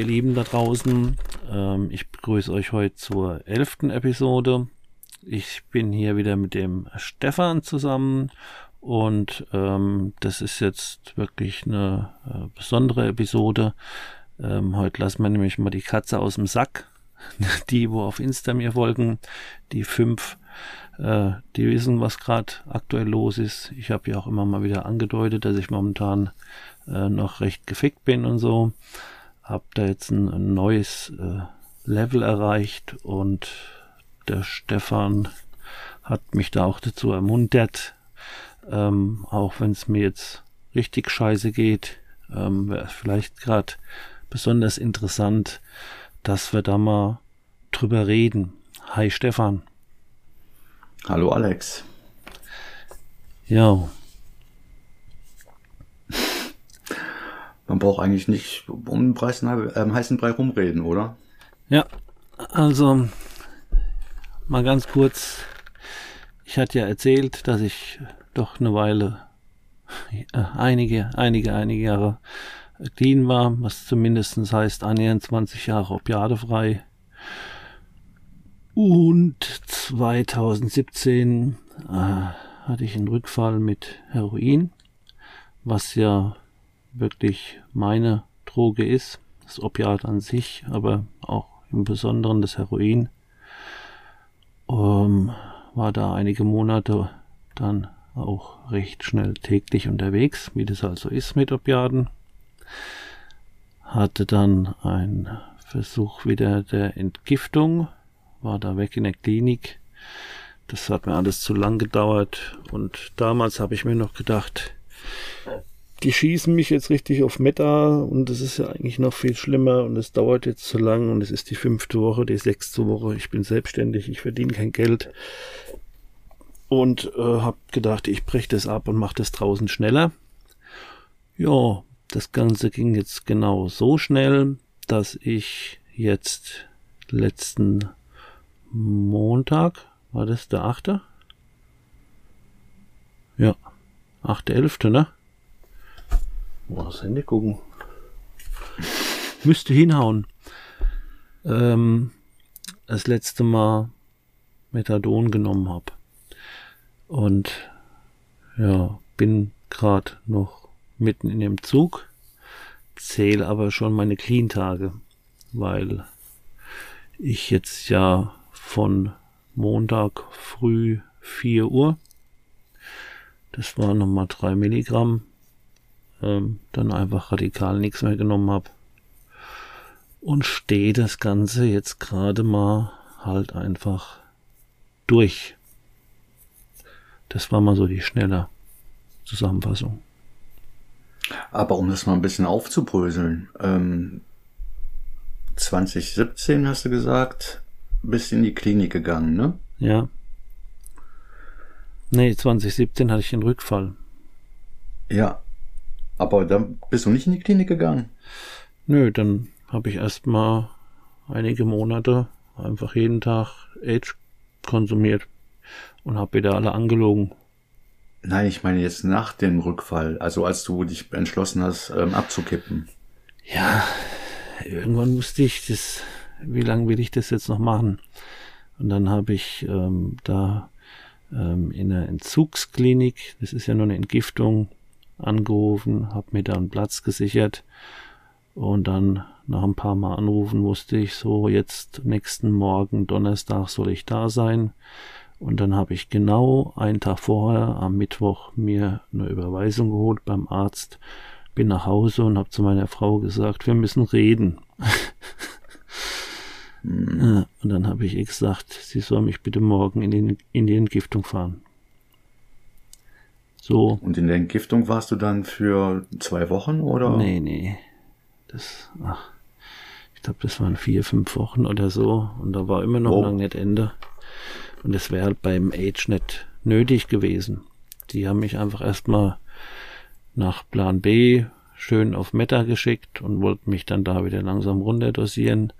Ihr Lieben da draußen, ähm, ich begrüße euch heute zur elften Episode. Ich bin hier wieder mit dem Stefan zusammen und ähm, das ist jetzt wirklich eine äh, besondere Episode. Ähm, heute lassen wir nämlich mal die Katze aus dem Sack. Die, wo auf Insta mir folgen, die fünf, äh, die wissen, was gerade aktuell los ist. Ich habe ja auch immer mal wieder angedeutet, dass ich momentan äh, noch recht gefickt bin und so. Hab da jetzt ein, ein neues äh, Level erreicht und der Stefan hat mich da auch dazu ermuntert, ähm, auch wenn es mir jetzt richtig scheiße geht, ähm, wäre vielleicht gerade besonders interessant, dass wir da mal drüber reden. Hi Stefan. Hallo Alex. Ja. Man braucht eigentlich nicht um den Preis, äh, heißen Brei rumreden, oder? Ja, also mal ganz kurz. Ich hatte ja erzählt, dass ich doch eine Weile, äh, einige, einige, einige Jahre clean war, was zumindest heißt annähernd 20 Jahre opiadefrei. Und 2017 äh, hatte ich einen Rückfall mit Heroin, was ja wirklich meine Droge ist, das Opiat an sich, aber auch im Besonderen das Heroin. Ähm, war da einige Monate dann auch recht schnell täglich unterwegs, wie das also ist mit Opiaten. Hatte dann einen Versuch wieder der Entgiftung, war da weg in der Klinik. Das hat mir alles zu lang gedauert und damals habe ich mir noch gedacht, die schießen mich jetzt richtig auf Meta und das ist ja eigentlich noch viel schlimmer und es dauert jetzt zu lang und es ist die fünfte Woche, die sechste Woche. Ich bin selbstständig, ich verdiene kein Geld und äh, habe gedacht, ich breche das ab und mache das draußen schneller. Ja, das Ganze ging jetzt genau so schnell, dass ich jetzt letzten Montag, war das der achte? Ja, achte, elfte, ne? Mal das Handy gucken. Müsste hinhauen. Ähm, das letzte Mal Methadon genommen habe. Und ja, bin gerade noch mitten in dem Zug, zähle aber schon meine Clean-Tage, weil ich jetzt ja von Montag früh 4 Uhr, das waren nochmal drei Milligramm, ähm, dann einfach radikal nichts mehr genommen habe. Und stehe das Ganze jetzt gerade mal halt einfach durch. Das war mal so die schnelle Zusammenfassung. Aber um das mal ein bisschen aufzubröseln, ähm, 2017 hast du gesagt, bist in die Klinik gegangen, ne? Ja. Nee, 2017 hatte ich einen Rückfall. Ja, aber dann bist du nicht in die Klinik gegangen? Nö, dann habe ich erstmal einige Monate einfach jeden Tag Age konsumiert und habe wieder alle angelogen. Nein, ich meine jetzt nach dem Rückfall, also als du dich entschlossen hast, ähm, abzukippen. Ja, irgendwann musste ich das, wie lange will ich das jetzt noch machen? Und dann habe ich ähm, da ähm, in der Entzugsklinik, das ist ja nur eine Entgiftung, angerufen, habe mir da einen Platz gesichert und dann nach ein paar Mal anrufen wusste ich so, jetzt nächsten Morgen Donnerstag soll ich da sein. Und dann habe ich genau einen Tag vorher am Mittwoch mir eine Überweisung geholt beim Arzt, bin nach Hause und habe zu meiner Frau gesagt, wir müssen reden. und dann habe ich ihr gesagt, sie soll mich bitte morgen in die, in die Entgiftung fahren. So. Und in der Entgiftung warst du dann für zwei Wochen oder? Nee, nee. Das, ach, ich glaube, das waren vier, fünf Wochen oder so. Und da war immer noch Oh. lang nicht Ende. Und das wäre halt beim Age nicht nötig gewesen. Die haben mich einfach erstmal nach Plan B schön auf Meta geschickt und wollten mich dann da wieder langsam runterdosieren.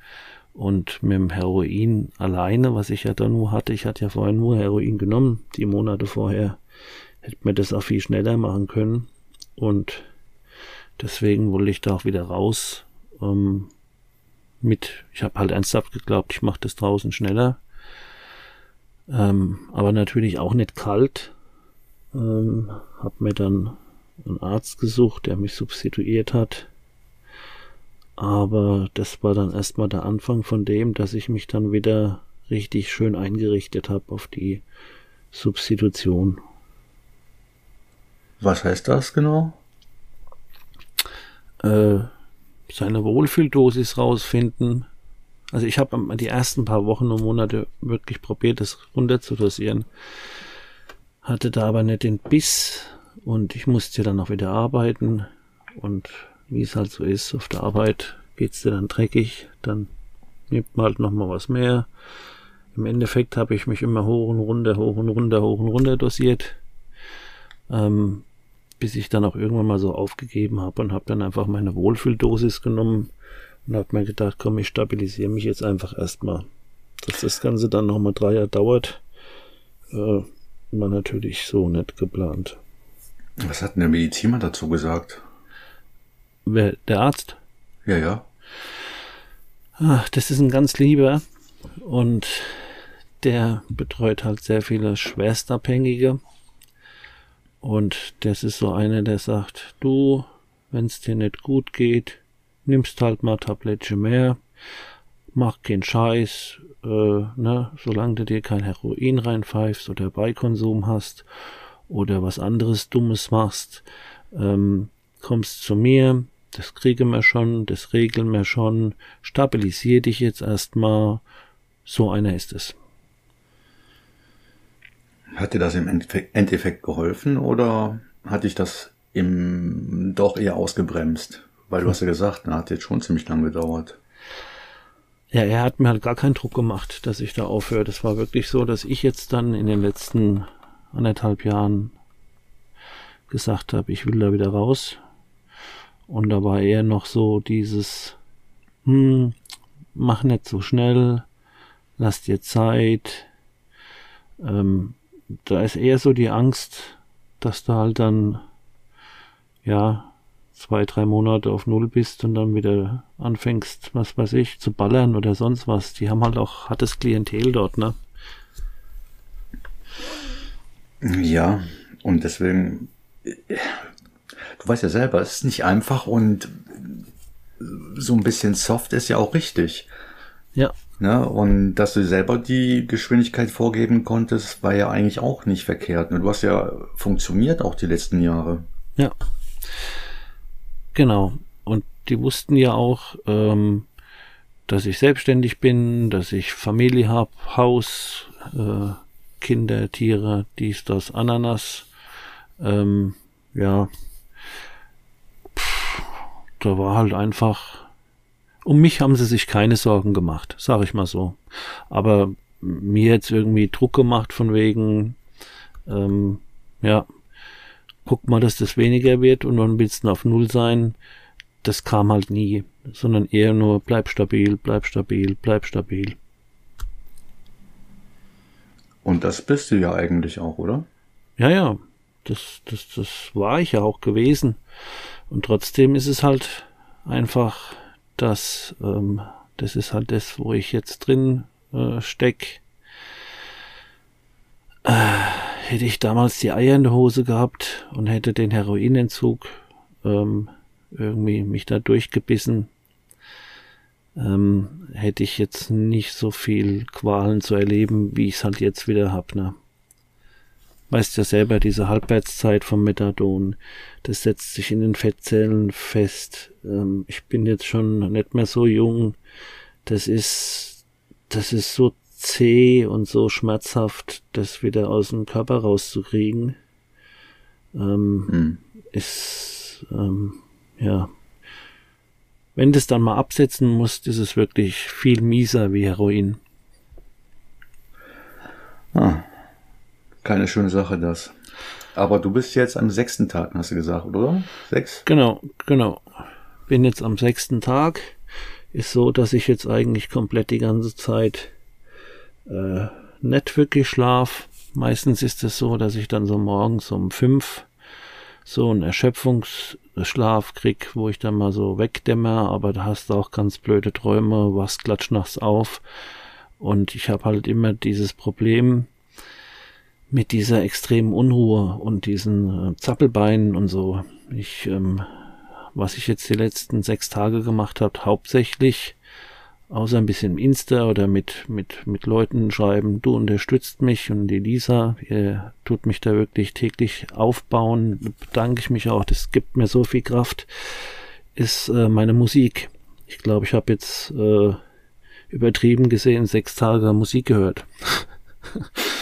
Und mit dem Heroin alleine, was ich ja da nur hatte, ich hatte ja vorher nur Heroin genommen, die Monate vorher, hätte mir das auch viel schneller machen können. Und deswegen wollte ich da auch wieder raus. Ähm, mit, ich habe halt ernsthaft geglaubt, ich mache das draußen schneller. Ähm, aber natürlich auch nicht kalt. Ähm, hab mir dann einen Arzt gesucht, der mich substituiert hat. Aber das war dann erstmal der Anfang von dem, dass ich mich dann wieder richtig schön eingerichtet habe auf die Substitution. Was heißt das genau? Äh, seine Wohlfühldosis rausfinden. Also ich habe die ersten paar Wochen und Monate wirklich probiert, das runterzudosieren. Hatte da aber nicht den Biss und ich musste dann auch wieder arbeiten. Und wie es halt so ist, auf der Arbeit geht's dir dann dreckig, dann nimmt man halt nochmal was mehr. Im Endeffekt habe ich mich immer hoch und runter, hoch und runter, hoch und runter dosiert. Ähm, bis ich dann auch irgendwann mal so aufgegeben habe und habe dann einfach meine Wohlfühldosis genommen und habe mir gedacht, komm, ich stabilisiere mich jetzt einfach erstmal. Dass das Ganze dann nochmal drei Jahre dauert, äh, war natürlich so nicht geplant. Was hat denn der Mediziner dazu gesagt? Wer, der Arzt? Ja, ja. Ach, das ist ein ganz lieber und der betreut halt sehr viele Schwerstabhängige. Und das ist so einer, der sagt, du, wenn es dir nicht gut geht, nimmst halt mal Tablettchen mehr, mach keinen Scheiß, äh, ne, solange du dir kein Heroin reinpfeifst oder Beikonsum hast oder was anderes Dummes machst, ähm, kommst zu mir, das kriegen wir schon, das regeln wir schon, stabilisier dich jetzt erstmal, so einer ist es. Hat dir das im Endeffekt, geholfen oder hat dich das im doch eher ausgebremst? Weil du hast ja gesagt, na, hat jetzt schon ziemlich lang gedauert. Ja, er hat mir halt gar keinen Druck gemacht, dass ich da aufhöre. Das war wirklich so, dass ich jetzt dann in den letzten anderthalb Jahren gesagt habe, ich will da wieder raus. Und da war eher noch so dieses, hm, mach nicht so schnell, lass dir Zeit. Ähm, da ist eher so die Angst, dass du halt dann, ja, zwei, drei Monate auf Null bist und dann wieder anfängst, was weiß ich, zu ballern oder sonst was. Die haben halt auch hartes Klientel dort, ne? Ja, und deswegen, du weißt ja selber, es ist nicht einfach und so ein bisschen soft ist ja auch richtig. Ja, Ne? Und dass du selber die Geschwindigkeit vorgeben konntest, war ja eigentlich auch nicht verkehrt. Und du hast ja funktioniert auch die letzten Jahre. ja. Genau. Und die wussten ja auch, ähm, dass ich selbstständig bin, dass ich Familie habe, Haus, äh, Kinder, Tiere, dies, das, Ananas. Ähm, ja, Pff, da war halt einfach. Um mich haben sie sich keine Sorgen gemacht, sag ich mal so. Aber mir jetzt irgendwie Druck gemacht von wegen, ähm, ja, guck mal, dass das weniger wird und dann willst du auf Null sein. Das kam halt nie, sondern eher nur bleib stabil, bleib stabil, bleib stabil. Und das bist du ja eigentlich auch, oder? Ja, ja, das, das, das war ich ja auch gewesen. Und trotzdem ist es halt einfach, das, ähm, das ist halt das, wo ich jetzt drin äh, steck. Äh, hätte ich damals die Eier in der Hose gehabt und hätte den Heroinentzug ähm, irgendwie mich da durchgebissen, ähm, hätte ich jetzt nicht so viel Qualen zu erleben, wie ich es halt jetzt wieder hab, ne? Weißt ja selber, diese Halbwertszeit vom Methadon, das setzt sich in den Fettzellen fest. Ähm, ich bin jetzt schon nicht mehr so jung. Das ist, das ist so zäh und so schmerzhaft, das wieder aus dem Körper rauszukriegen. ähm, mhm. ist, ähm, ja, wenn das dann mal absetzen muss, ist es wirklich viel mieser wie Heroin. Ah, keine schöne Sache das. Aber du bist jetzt am sechsten Tag, hast du gesagt, oder? Sechs? Genau, genau. Bin jetzt am sechsten Tag. Ist so, dass ich jetzt eigentlich komplett die ganze Zeit äh, nicht wirklich schlaf. Meistens ist es so, dass ich dann so morgens um fünf so einen Erschöpfungsschlaf krieg, wo ich dann mal so wegdämmer, aber da hast du auch ganz blöde Träume, wachst klatsch nachts auf. Und ich habe halt immer dieses Problem mit dieser extremen Unruhe und diesen äh, Zappelbeinen und so. Ich, ähm, was ich jetzt die letzten sechs Tage gemacht habe, hauptsächlich außer ein bisschen im Insta oder mit, mit, mit Leuten schreiben, du unterstützt mich und die Lisa, ihr tut mich da wirklich täglich aufbauen, bedanke ich mich auch, das gibt mir so viel Kraft, ist äh, meine Musik. Ich glaube, ich habe jetzt äh, übertrieben gesehen sechs Tage Musik gehört.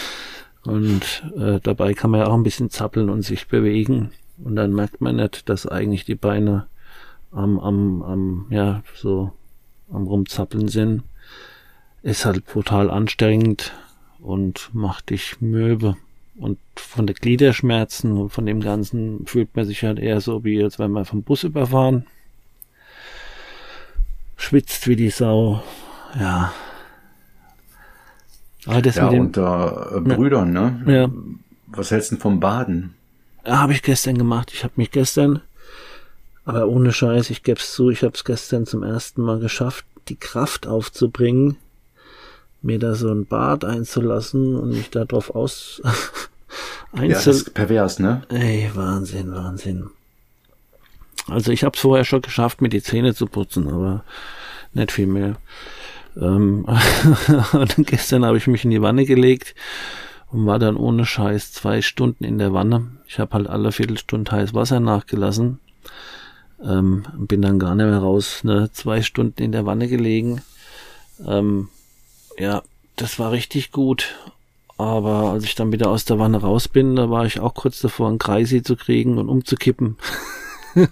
und äh, dabei kann man ja auch ein bisschen zappeln und sich bewegen. Und dann merkt man nicht, dass eigentlich die Beine am, am, am, ja, so am Rumzappeln sind, ist halt brutal anstrengend und macht dich möbe. Und von der Gliederschmerzen und von dem Ganzen fühlt man sich halt eher so, wie als wenn man vom Bus überfahren. Schwitzt wie die Sau. Ja. Aber das ja, mit den, unter äh, Brüdern, ne? Ja. Was hältst du vom Baden? Ja, habe ich gestern gemacht. Ich habe mich gestern aber ohne Scheiß, ich geb's zu, ich hab's gestern zum ersten Mal geschafft, die Kraft aufzubringen, mir da so ein Bad einzulassen und mich darauf aus einzel... Ja, das ist pervers, ne? Ey, Wahnsinn, Wahnsinn. Also ich hab's vorher schon geschafft, mir die Zähne zu putzen, aber nicht viel mehr. Ähm, und gestern habe ich mich in die Wanne gelegt und war dann ohne Scheiß zwei Stunden in der Wanne. Ich habe halt alle Viertelstunde heiß Wasser nachgelassen ähm, bin dann gar nicht mehr raus, ne? zwei Stunden in der Wanne gelegen. Ähm, ja, das war richtig gut. Aber als ich dann wieder aus der Wanne raus bin, da war ich auch kurz davor, einen Kreisi zu kriegen und umzukippen.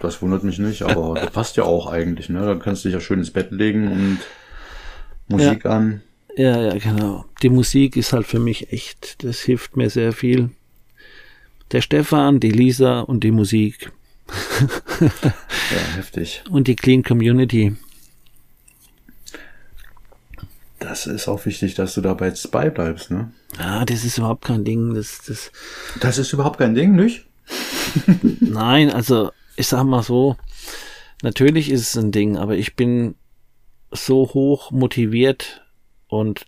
das wundert mich nicht, aber das passt ja auch eigentlich, ne? Da kannst du dich ja schön ins Bett legen und Musik ja. an. Ja, ja, genau. Die Musik ist halt für mich echt, das hilft mir sehr viel. Der Stefan, die Lisa und die Musik. ja, heftig. Und die Clean Community. Das ist auch wichtig, dass du dabei jetzt beibleibst, ne? Ja, das ist überhaupt kein Ding. Das, das, das ist überhaupt kein Ding, nicht? Nein, also ich sag mal so, natürlich ist es ein Ding, aber ich bin so hoch motiviert und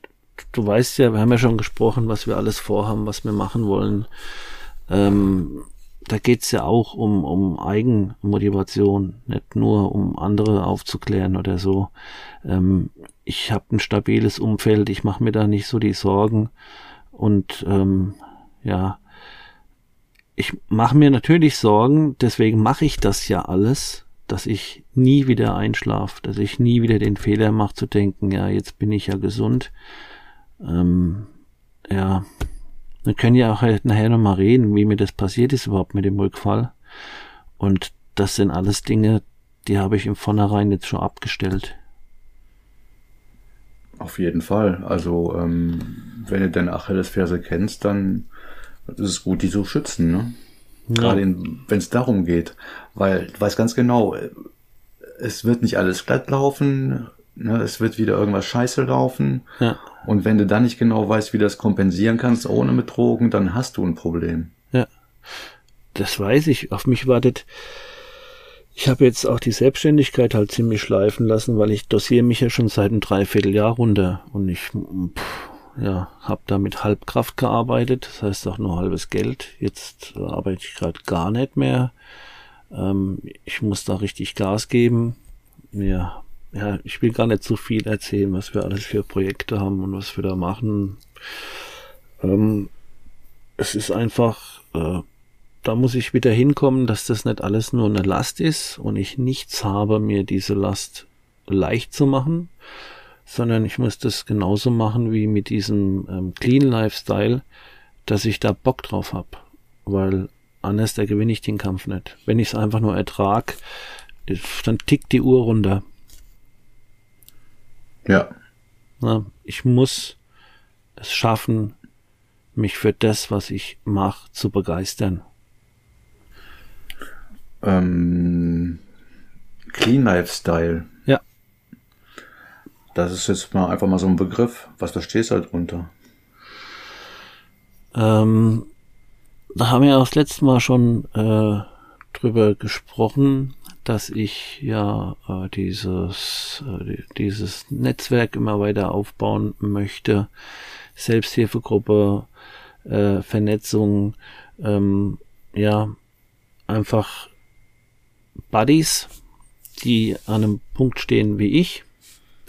du weißt ja, wir haben ja schon gesprochen, was wir alles vorhaben, was wir machen wollen. Ähm, da geht's ja auch um, um Eigenmotivation, nicht nur um andere aufzuklären oder so. Ähm, ich habe ein stabiles Umfeld, ich mache mir da nicht so die Sorgen und ähm, ja, ich mache mir natürlich Sorgen, deswegen mache ich das ja alles, dass ich nie wieder einschlafe, dass ich nie wieder den Fehler mache zu denken, ja, jetzt bin ich ja gesund. Ähm, ja, wir können ja auch nachher nochmal reden, wie mir das passiert ist überhaupt mit dem Rückfall. Und das sind alles Dinge, die habe ich im Vornherein jetzt schon abgestellt. Auf jeden Fall. Also, ähm, wenn du deine Achillesferse kennst, dann ist es gut, die zu schützen, ne? Ja. Gerade wenn es darum geht. Weil du weißt ganz genau, es wird nicht alles glatt laufen, ne? es wird wieder irgendwas scheiße laufen. Ja. Und wenn du dann nicht genau weißt, wie du das kompensieren kannst, ohne mit Drogen, dann hast du ein Problem. Ja, das weiß ich. Auf mich wartet. Ich habe jetzt auch die Selbstständigkeit halt ziemlich schleifen lassen, weil ich dosiere mich ja schon seit einem Dreivierteljahr runter und ich pff, ja, habe da mit Halbkraft gearbeitet, das heißt auch nur halbes Geld. Jetzt arbeite ich gerade gar nicht mehr. Ähm, ich muss da richtig Gas geben. Mir ja, ich will gar nicht so viel erzählen, was wir alles für Projekte haben und was wir da machen. Ähm, es ist einfach, äh, da muss ich wieder hinkommen, dass das nicht alles nur eine Last ist und ich nichts habe, mir diese Last leicht zu machen, sondern ich muss das genauso machen wie mit diesem ähm, Clean Lifestyle, dass ich da Bock drauf hab. weil anders da gewinne ich den Kampf nicht. Wenn ich es einfach nur ertrag, dann tickt die Uhr runter. Ja. Na, ich muss es schaffen, mich für das, was ich mache, zu begeistern. Ähm, Clean Lifestyle. Ja. Das ist jetzt mal einfach mal so ein Begriff. Was verstehst du halt drunter? Ähm, da haben wir auch das letzte Mal schon äh, drüber gesprochen, dass ich ja äh, dieses, äh, dieses Netzwerk immer weiter aufbauen möchte. Selbsthilfegruppe, äh, Vernetzung, ähm, ja, einfach Buddies, die an einem Punkt stehen wie ich,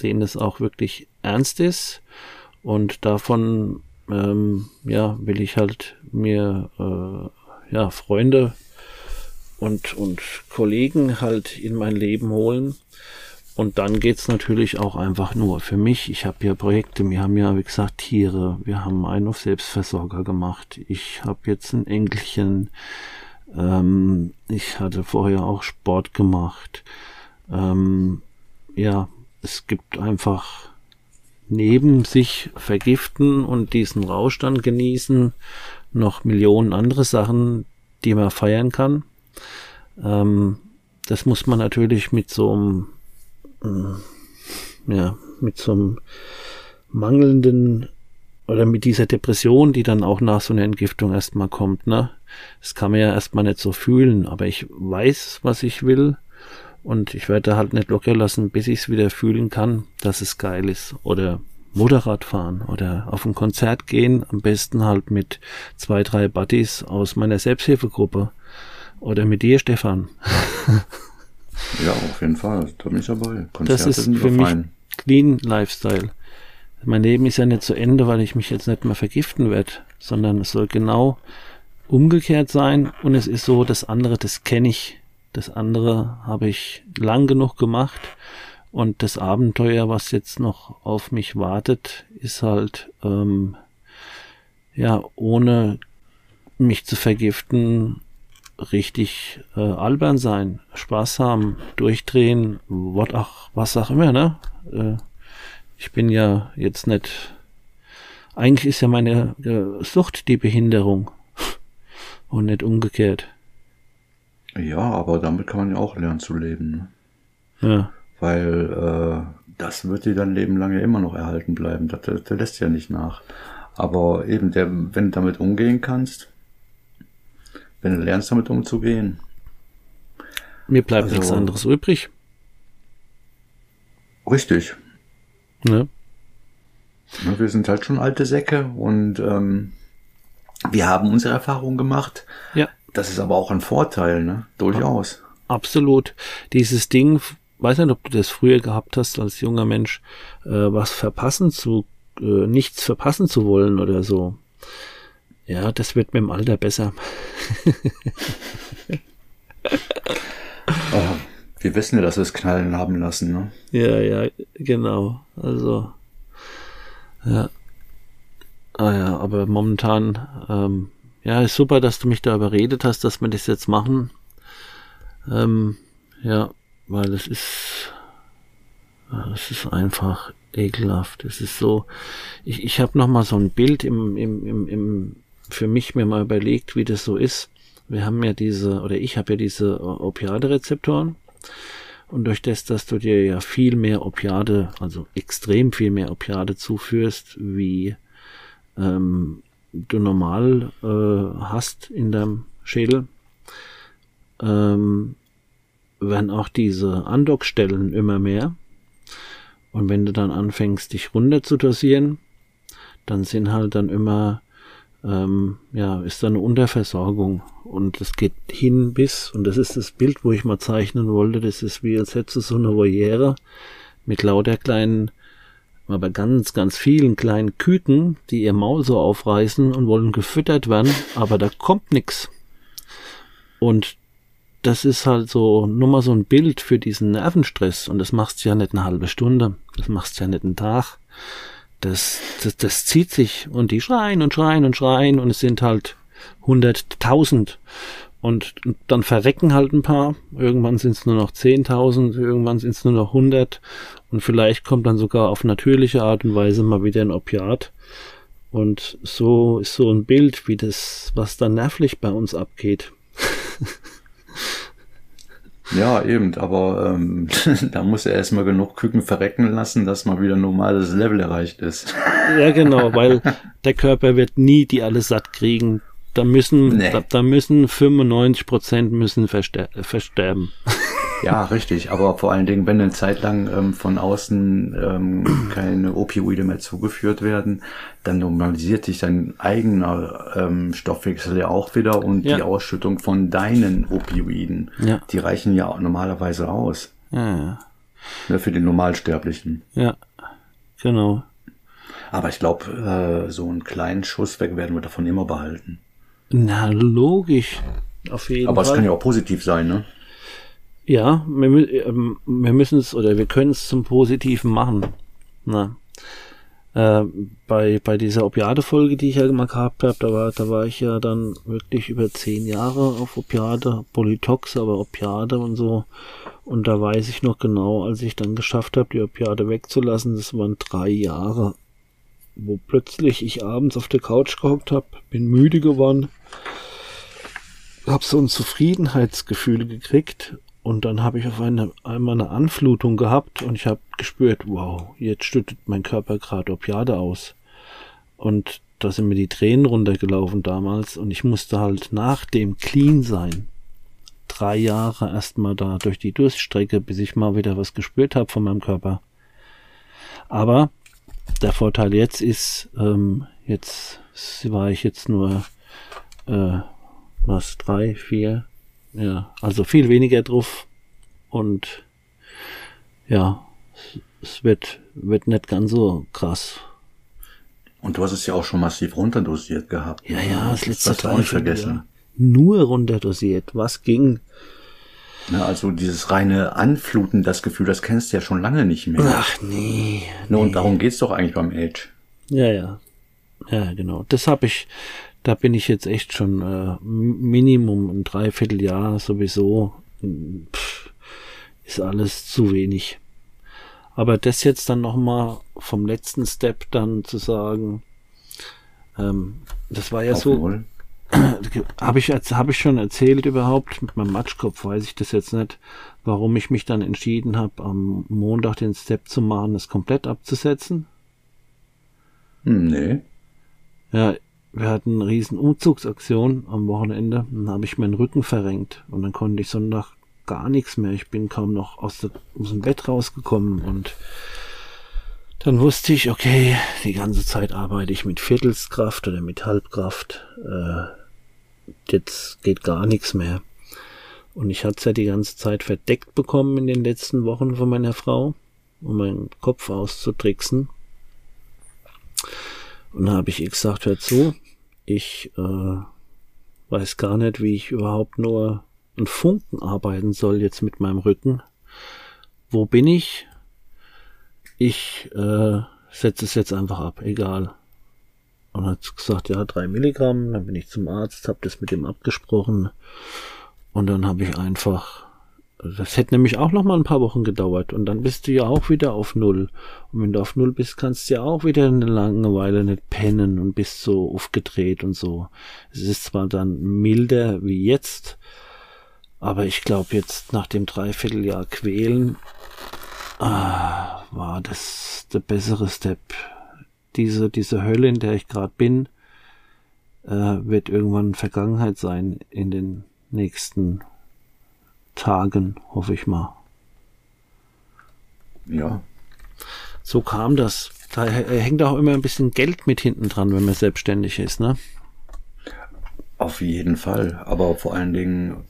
denen es auch wirklich ernst ist und davon ähm, ja will ich halt mir äh, ja Freunde und und Kollegen halt in mein Leben holen und dann geht's natürlich auch einfach nur für mich. Ich habe ja Projekte, wir haben ja, wie gesagt, Tiere, wir haben einen auf Selbstversorger gemacht. Ich habe jetzt ein Enkelchen. Ähm, ich hatte vorher auch Sport gemacht. Ähm, ja, es gibt einfach neben sich vergiften und diesen Rausch dann genießen noch Millionen andere Sachen, die man feiern kann. Ähm, das muss man natürlich mit so einem äh, ja, mit so einem mangelnden oder mit dieser Depression, die dann auch nach so einer Entgiftung erstmal kommt, ne? Das kann man ja erstmal nicht so fühlen, aber ich weiß, was ich will und ich werde halt nicht locker lassen, bis ich es wieder fühlen kann, dass es geil ist. Oder Motorrad fahren oder auf ein Konzert gehen, am besten halt mit zwei, drei Buddies aus meiner Selbsthilfegruppe. Oder mit dir, Stefan. Ja, auf jeden Fall. Da bin ich dabei. Konzerte das ist für mich fein. Clean Lifestyle. Mein Leben ist ja nicht zu Ende, weil ich mich jetzt nicht mehr vergiften werde, sondern es soll genau umgekehrt sein. Und es ist so, das andere, das kenne ich. Das andere habe ich lang genug gemacht. Und das Abenteuer, was jetzt noch auf mich wartet, ist halt, ähm, ja, ohne mich zu vergiften, richtig äh, albern sein, Spaß haben, durchdrehen, what auch, was auch immer, ne? Äh, ich bin ja jetzt nicht. Eigentlich ist ja meine äh, Sucht die Behinderung und nicht umgekehrt. Ja, aber damit kann man ja auch lernen zu leben. Ne? Ja. Weil äh, das wird dir dein Leben lang ja immer noch erhalten bleiben. Das, das, das lässt ja nicht nach. Aber eben, der, wenn du damit umgehen kannst, wenn du lernst, damit umzugehen. Mir bleibt also, nichts anderes übrig. Richtig. Ja, wir sind halt schon alte Säcke und ähm, wir haben unsere Erfahrungen gemacht. Ja. Das ist aber auch ein Vorteil, ne? Durchaus. Absolut. Dieses Ding, weiß nicht, ob du das früher gehabt hast als junger Mensch, äh, was verpassen zu, äh, nichts verpassen zu wollen oder so. Ja, das wird mit dem Alter besser. oh, wir wissen ja, dass wir es knallen haben lassen, ne? Ja, ja, genau. Also, ja. Ah ja, aber momentan, ähm, ja, ist super, dass du mich da überredet hast, dass wir das jetzt machen. Ähm, ja, weil es ist, es ist einfach ekelhaft. Es ist so, ich, ich habe noch mal so ein Bild im, im, im, im für mich mir mal überlegt, wie das so ist. Wir haben ja diese, oder ich habe ja diese Opiaderezeptoren. Und durch das, dass du dir ja viel mehr Opiade, also extrem viel mehr Opiade zuführst, wie ähm, du normal äh, hast in deinem Schädel, ähm, werden auch diese Andockstellen immer mehr. Und wenn du dann anfängst, dich runter zu dosieren, dann sind halt dann immer ähm, ja, ist da eine Unterversorgung. Und es geht hin bis, und das ist das Bild, wo ich mal zeichnen wollte, das ist wie als hättest du so eine Voyere mit lauter kleinen, aber ganz, ganz vielen kleinen Küken, die ihr Maul so aufreißen und wollen gefüttert werden, aber da kommt nix. Und das ist halt so nur mal so ein Bild für diesen Nervenstress und das machst du ja nicht eine halbe Stunde, das machst du ja nicht einen Tag, das, das, das zieht sich und die schreien und schreien und schreien und es sind halt hunderttausend. Und dann verrecken halt ein paar. Irgendwann sind es nur noch 10.000, irgendwann sind es nur noch 100. Und vielleicht kommt dann sogar auf natürliche Art und Weise mal wieder ein Opiat. Und so ist so ein Bild, wie das, was da nervlich bei uns abgeht. Ja, eben, aber ähm, da muss er erstmal genug Küken verrecken lassen, dass mal wieder ein normales Level erreicht ist. Ja, genau, weil der Körper wird nie die alle satt kriegen. Da müssen, nee. da, da, müssen 95 Prozent müssen verster versterben. Ja, richtig. Aber vor allen Dingen, wenn eine Zeit lang ähm, von außen ähm, keine Opioide mehr zugeführt werden, dann normalisiert sich dein eigener ähm, Stoffwechsel ja auch wieder und ja. die Ausschüttung von deinen Opioiden, ja. die reichen ja normalerweise aus. Ja, ja. Ne, für den Normalsterblichen. Ja, genau. Aber ich glaube, äh, so einen kleinen Schuss weg werden wir davon immer behalten. Na, logisch. Auf jeden Aber Fall. es kann ja auch positiv sein, ne? Ja, wir, ähm, wir müssen es oder wir können es zum Positiven machen. Na. Äh, bei, bei dieser Opiade-Folge, die ich ja gehabt habe, da war, da war ich ja dann wirklich über zehn Jahre auf Opiade, Polytox, aber Opiade und so. Und da weiß ich noch genau, als ich dann geschafft habe, die Opiade wegzulassen, das waren drei Jahre, wo plötzlich ich abends auf der Couch gehockt habe, bin müde geworden, hab so ein Zufriedenheitsgefühl gekriegt und dann habe ich auf eine, einmal eine Anflutung gehabt und ich habe gespürt, wow, jetzt stüttet mein Körper gerade Opiade aus. Und da sind mir die Tränen runtergelaufen damals und ich musste halt nach dem Clean sein. Drei Jahre erstmal da durch die Durststrecke, bis ich mal wieder was gespürt habe von meinem Körper. Aber der Vorteil jetzt ist, ähm, jetzt war ich jetzt nur äh, was, drei, vier, ja, also viel weniger drauf und ja, es wird, wird nicht ganz so krass. Und du hast es ja auch schon massiv runterdosiert gehabt. Ja, ja, das letzte Mal. auch nicht vergessen. Nur runterdosiert. Was ging? Na, also dieses reine Anfluten, das Gefühl, das kennst du ja schon lange nicht mehr. Ach nee. Na, nee. Und darum geht's doch eigentlich beim Age. Ja, ja. Ja, genau. Das habe ich, da bin ich jetzt echt schon äh, Minimum ein Dreivierteljahr sowieso. Pff, ist alles zu wenig. Aber das jetzt dann nochmal vom letzten Step dann zu sagen, ähm, das war ja Auf so. Habe ich, hab ich schon erzählt überhaupt, mit meinem Matschkopf weiß ich das jetzt nicht, warum ich mich dann entschieden habe, am Montag den Step zu machen, es komplett abzusetzen? Hm, nee. Ja, wir hatten eine riesen Umzugsaktion am Wochenende. Dann habe ich meinen Rücken verrenkt und dann konnte ich Sonntag gar nichts mehr. Ich bin kaum noch aus, der, aus dem Bett rausgekommen und dann wusste ich, okay, die ganze Zeit arbeite ich mit Viertelskraft oder mit Halbkraft. Äh, jetzt geht gar nichts mehr. Und ich hatte es ja die ganze Zeit verdeckt bekommen in den letzten Wochen von meiner Frau, um meinen Kopf auszutricksen. Und dann habe ich gesagt, hör zu, ich äh, weiß gar nicht, wie ich überhaupt nur einen Funken arbeiten soll jetzt mit meinem Rücken. Wo bin ich? Ich äh, setze es jetzt einfach ab, egal. Und hat gesagt, ja, drei Milligramm. Dann bin ich zum Arzt, habe das mit ihm abgesprochen. Und dann habe ich einfach das hätte nämlich auch noch mal ein paar Wochen gedauert und dann bist du ja auch wieder auf Null. Und wenn du auf Null bist, kannst du ja auch wieder eine Langeweile nicht pennen und bist so aufgedreht und so. Es ist zwar dann milder wie jetzt, aber ich glaube jetzt nach dem Dreivierteljahr quälen, ah, war das der bessere Step. Diese, diese Hölle, in der ich gerade bin, äh, wird irgendwann Vergangenheit sein in den nächsten Tagen, hoffe ich mal. Ja. So kam das. Da hängt auch immer ein bisschen Geld mit hinten dran, wenn man selbstständig ist, ne? Auf jeden Fall. Aber vor allen Dingen,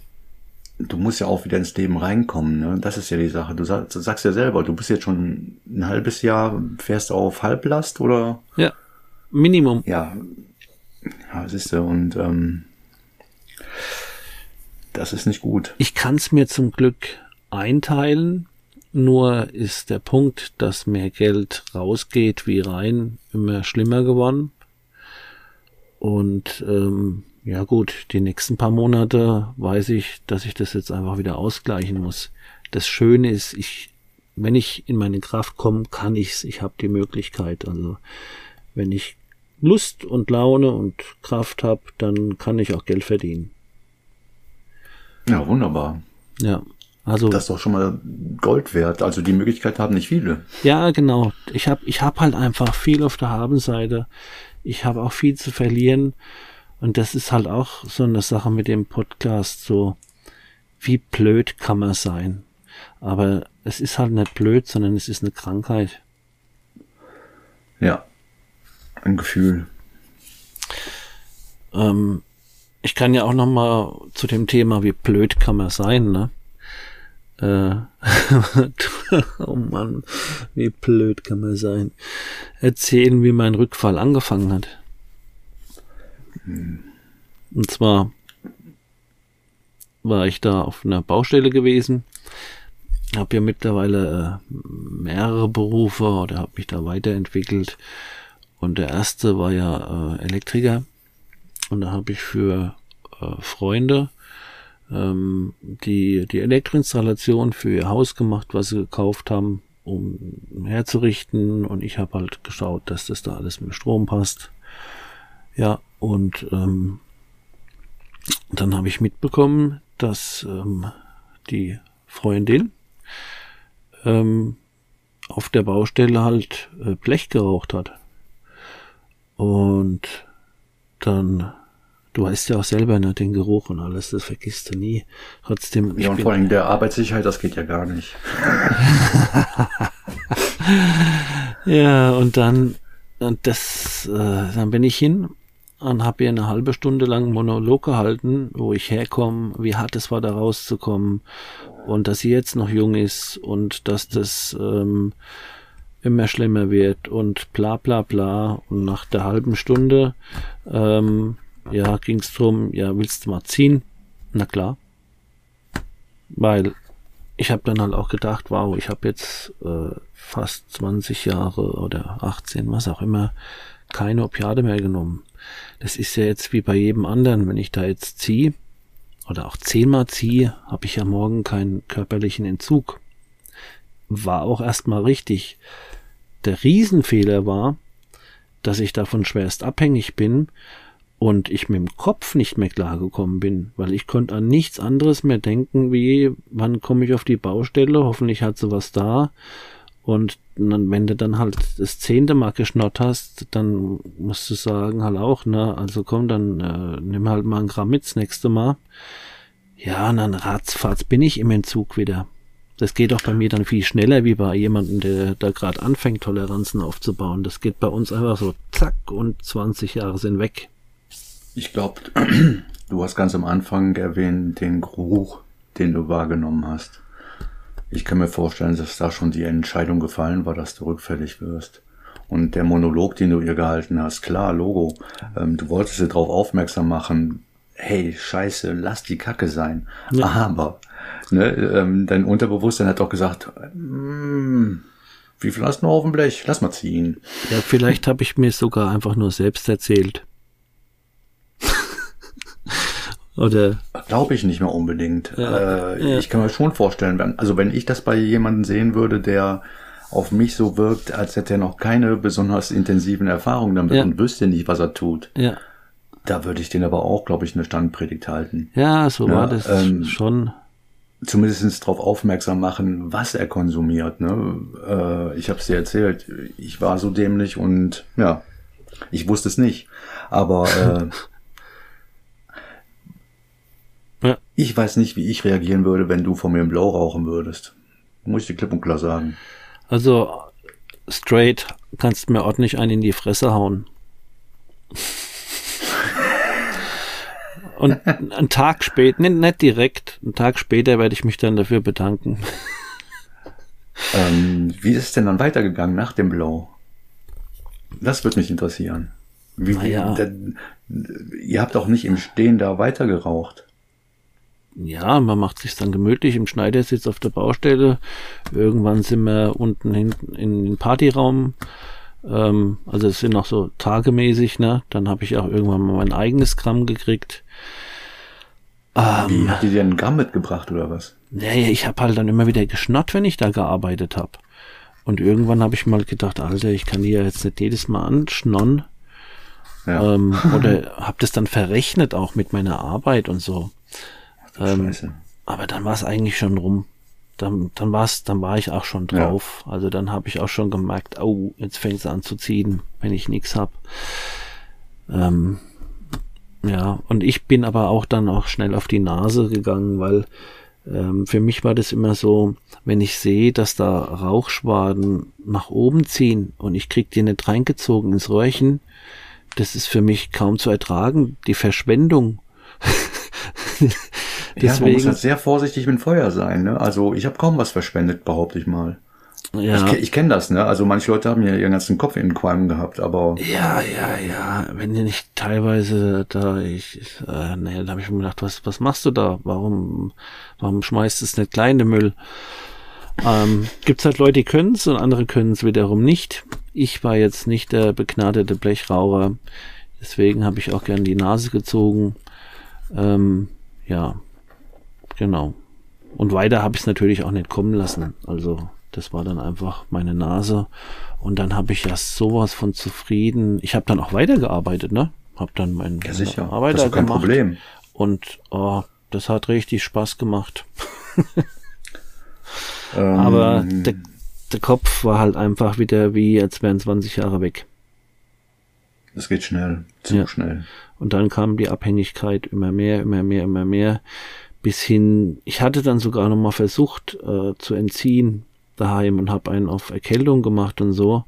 du musst ja auch wieder ins Leben reinkommen, ne? Das ist ja die Sache. Du, sag, du sagst ja selber, du bist jetzt schon ein halbes Jahr, fährst du auf Halblast oder? Ja. Minimum. Ja. Ja, siehst du, und ähm, das ist nicht gut. Ich kann es mir zum Glück einteilen. Nur ist der Punkt, dass mehr Geld rausgeht wie rein, immer schlimmer geworden. Und ähm, ja gut, die nächsten paar Monate weiß ich, dass ich das jetzt einfach wieder ausgleichen muss. Das Schöne ist, ich, wenn ich in meine Kraft komme, kann ich's. Ich habe die Möglichkeit. Also wenn ich Lust und Laune und Kraft habe, dann kann ich auch Geld verdienen. Ja, wunderbar. Ja. Also das ist doch schon mal Gold wert. Also die Möglichkeit haben nicht viele. Ja, genau. Ich habe ich hab halt einfach viel auf der Habenseite. Ich habe auch viel zu verlieren. Und das ist halt auch so eine Sache mit dem Podcast, so wie blöd kann man sein. Aber es ist halt nicht blöd, sondern es ist eine Krankheit. Ja, ein Gefühl. Ähm, ich kann ja auch noch mal zu dem Thema, wie blöd kann man sein, ne? Äh, oh Mann, wie blöd kann man sein. Erzählen, wie mein Rückfall angefangen hat. Und zwar war ich da auf einer Baustelle gewesen, habe ja mittlerweile äh, mehrere Berufe oder habe mich da weiterentwickelt. Und der erste war ja äh, Elektriker. Und da habe ich für äh, Freunde ähm, die die Elektroinstallation für ihr Haus gemacht, was sie gekauft haben, um herzurichten. Und ich habe halt geschaut, dass das da alles mit Strom passt. Ja, und ähm, dann habe ich mitbekommen, dass ähm, die Freundin ähm, auf der Baustelle halt äh, Blech geraucht hat. Und dann, du weißt ja auch selber, ne, den Geruch und alles, das vergisst du nie. Trotzdem. Ja, und vor allem der Arbeitssicherheit, das geht ja gar nicht. ja, und dann, und das, äh, dann bin ich hin und habe ihr eine halbe Stunde lang Monolog gehalten, wo ich herkomme, wie hart es war, da rauszukommen und dass sie jetzt noch jung ist und dass das ähm, immer schlimmer wird und bla bla bla. Und nach der halben Stunde ähm, ja, ging es drum, ja, willst du mal ziehen? Na klar. Weil ich habe dann halt auch gedacht, wow, ich habe jetzt äh, fast 20 Jahre oder 18, was auch immer, keine Opiate mehr genommen. Das ist ja jetzt wie bei jedem anderen, wenn ich da jetzt ziehe oder auch zehnmal ziehe, habe ich ja morgen keinen körperlichen Entzug. War auch erstmal richtig. Der Riesenfehler war, dass ich davon schwerst abhängig bin und ich mit dem Kopf nicht mehr klargekommen bin, weil ich konnte an nichts anderes mehr denken, wie wann komme ich auf die Baustelle, hoffentlich hat sie was da und dann, wenn du dann halt das zehnte Mal geschnott hast, dann musst du sagen halt auch, ne, also komm, dann äh, nimm halt mal ein Gramm mit das nächste Mal. Ja, und dann ratzfatz bin ich im Entzug wieder. Das geht auch bei mir dann viel schneller wie bei jemandem, der da gerade anfängt, Toleranzen aufzubauen. Das geht bei uns einfach so zack und 20 Jahre sind weg. Ich glaube, du hast ganz am Anfang erwähnt den Geruch, den du wahrgenommen hast. Ich kann mir vorstellen, dass da schon die Entscheidung gefallen war, dass du rückfällig wirst. Und der Monolog, den du ihr gehalten hast, klar, Logo, ähm, du wolltest sie darauf aufmerksam machen, hey, scheiße, lass die Kacke sein. Ja. Aber ne, ähm, dein Unterbewusstsein hat doch gesagt, mm, wie viel hast du noch auf dem Blech? Lass mal ziehen. Ja, vielleicht habe ich mir sogar einfach nur selbst erzählt. Oder? Glaube ich nicht mehr unbedingt. Ja, äh, ja. Ich kann mir schon vorstellen, wenn, also wenn ich das bei jemandem sehen würde, der auf mich so wirkt, als hätte er noch keine besonders intensiven Erfahrungen damit ja. und wüsste nicht, was er tut. Ja. Da würde ich den aber auch, glaube ich, eine Standpredigt halten. Ja, so war das ähm, schon. Zumindest darauf aufmerksam machen, was er konsumiert. Ne? Äh, ich habe es dir erzählt, ich war so dämlich und ja, ich wusste es nicht. Aber äh, Ja. Ich weiß nicht, wie ich reagieren würde, wenn du von mir im Blau rauchen würdest. Muss ich dir klipp und klar sagen. Also, straight kannst du mir ordentlich einen in die Fresse hauen. Und einen Tag später, nicht, nicht direkt, einen Tag später werde ich mich dann dafür bedanken. Ähm, wie ist es denn dann weitergegangen nach dem Blow? Das würde mich interessieren. Wie, naja. der, ihr habt auch nicht im Stehen da weitergeraucht ja, man macht sich dann gemütlich im Schneidersitz auf der Baustelle. Irgendwann sind wir unten hinten in den Partyraum Ähm, also es sind auch so tagemäßig, ne? Dann habe ich auch irgendwann mal mein eigenes Gramm gekriegt. Ähm, Wie, hat die dir einen Gramm mitgebracht oder was? Naja, ich habe halt dann immer wieder geschnott, wenn ich da gearbeitet habe. Und irgendwann habe ich mal gedacht, Alter, ich kann die ja jetzt nicht jedes Mal anschnonnen. Ja. Ähm, oder habe das dann verrechnet auch mit meiner Arbeit und so. Ähm, aber dann war es eigentlich schon rum. Dann, dann war's, dann war ich auch schon drauf. Ja. Also dann habe ich auch schon gemerkt, oh, jetzt fängt es an zu ziehen, wenn ich nichts hab. Ähm, ja, und ich bin aber auch dann auch schnell auf die Nase gegangen, weil ähm, für mich war das immer so, wenn ich sehe, dass da Rauchschwaden nach oben ziehen und ich krieg die nicht reingezogen ins Röhrchen, das ist für mich kaum zu ertragen, die Verschwendung. Deswegen, ja, man muss halt sehr vorsichtig mit Feuer sein. Ne? Also ich habe kaum was verschwendet, behaupte ich mal. Ja. Ich, ich kenne das, ne? Also manche Leute haben ja ihren ganzen Kopf in den Qualm gehabt, aber. Ja, ja, ja. Wenn ihr nicht teilweise da, ich, äh, ne, da habe ich mir gedacht, was, was machst du da? Warum, warum schmeißt es nicht kleine Müll? Ähm, gibt's halt Leute, die können's und andere können's wiederum nicht. Ich war jetzt nicht der begnadete Blechraucher, deswegen habe ich auch gern die Nase gezogen. Ähm, ja, genau. Und weiter habe ich es natürlich auch nicht kommen lassen. Also das war dann einfach meine Nase. Und dann habe ich ja sowas von zufrieden. Ich habe dann auch weitergearbeitet, ne? Hab dann meinen ja, sicher. Arbeiter das ist kein gemacht. Problem. Und oh, das hat richtig Spaß gemacht. ähm, Aber der, der Kopf war halt einfach wieder wie, als wären 20 Jahre weg. Das geht schnell, zu ja. schnell. Und dann kam die Abhängigkeit immer mehr, immer mehr, immer mehr, bis hin, ich hatte dann sogar nochmal versucht äh, zu entziehen, daheim und habe einen auf Erkältung gemacht und so.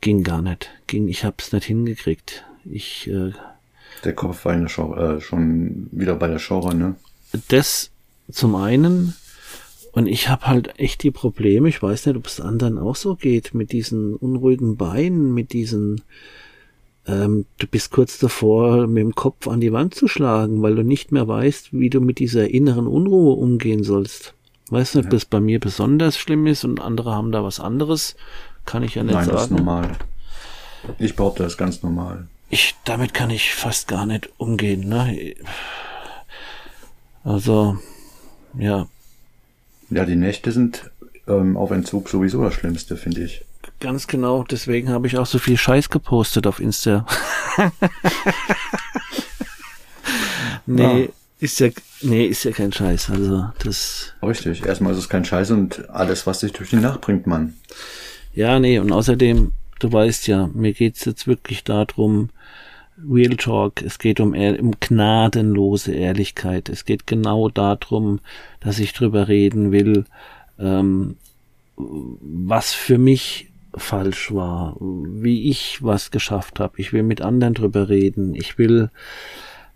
Ging gar nicht. Ging, ich hab's nicht hingekriegt. Ich äh, Der Kopf war schon, äh, schon wieder bei der Schauer, ne? Das zum einen und ich habe halt echt die Probleme, ich weiß nicht, ob es anderen auch so geht, mit diesen unruhigen Beinen, mit diesen, ähm, du bist kurz davor, mit dem Kopf an die Wand zu schlagen, weil du nicht mehr weißt, wie du mit dieser inneren Unruhe umgehen sollst. Weiß nicht, ob das bei mir besonders schlimm ist und andere haben da was anderes. Kann ich ja nicht Nein, sagen. Nein, das ist normal. Ich behaupte, das ist ganz normal. Ich, damit kann ich fast gar nicht umgehen, ne? Also, ja. Ja, die Nächte sind ähm, auf Entzug sowieso das Schlimmste, finde ich. Ganz genau, deswegen habe ich auch so viel Scheiß gepostet auf Insta. nee, ja. Ist ja, nee, ist ja kein Scheiß. Also, das. Richtig. Erstmal ist es kein Scheiß und alles, was sich durch die Nacht bringt, man. Ja, nee, und außerdem, du weißt ja, mir geht's jetzt wirklich darum, Real Talk, es geht um, um gnadenlose Ehrlichkeit. Es geht genau darum, dass ich drüber reden will, ähm, was für mich falsch war, wie ich was geschafft habe. Ich will mit anderen drüber reden. Ich will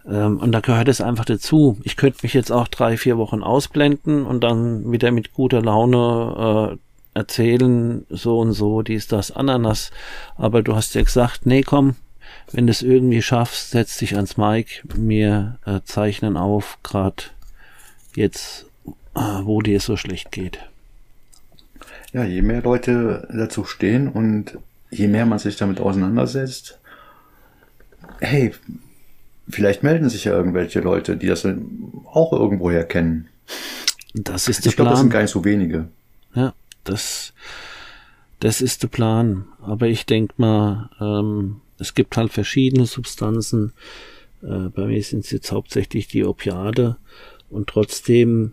ähm, und da gehört es einfach dazu. Ich könnte mich jetzt auch drei, vier Wochen ausblenden und dann wieder mit guter Laune äh, erzählen, so und so, dies, das, Ananas. Aber du hast ja gesagt, nee, komm, wenn du es irgendwie schaffst, setz dich ans Mic, mir äh, zeichnen auf, grad jetzt, äh, wo dir so schlecht geht. Ja, je mehr Leute dazu stehen und je mehr man sich damit auseinandersetzt, hey, Vielleicht melden sich ja irgendwelche Leute, die das auch irgendwoher kennen. Das ist der ich glaube, das sind gar nicht so wenige. Ja, das, das ist der Plan. Aber ich denke mal, ähm, es gibt halt verschiedene Substanzen. Äh, bei mir sind es jetzt hauptsächlich die Opiade. Und trotzdem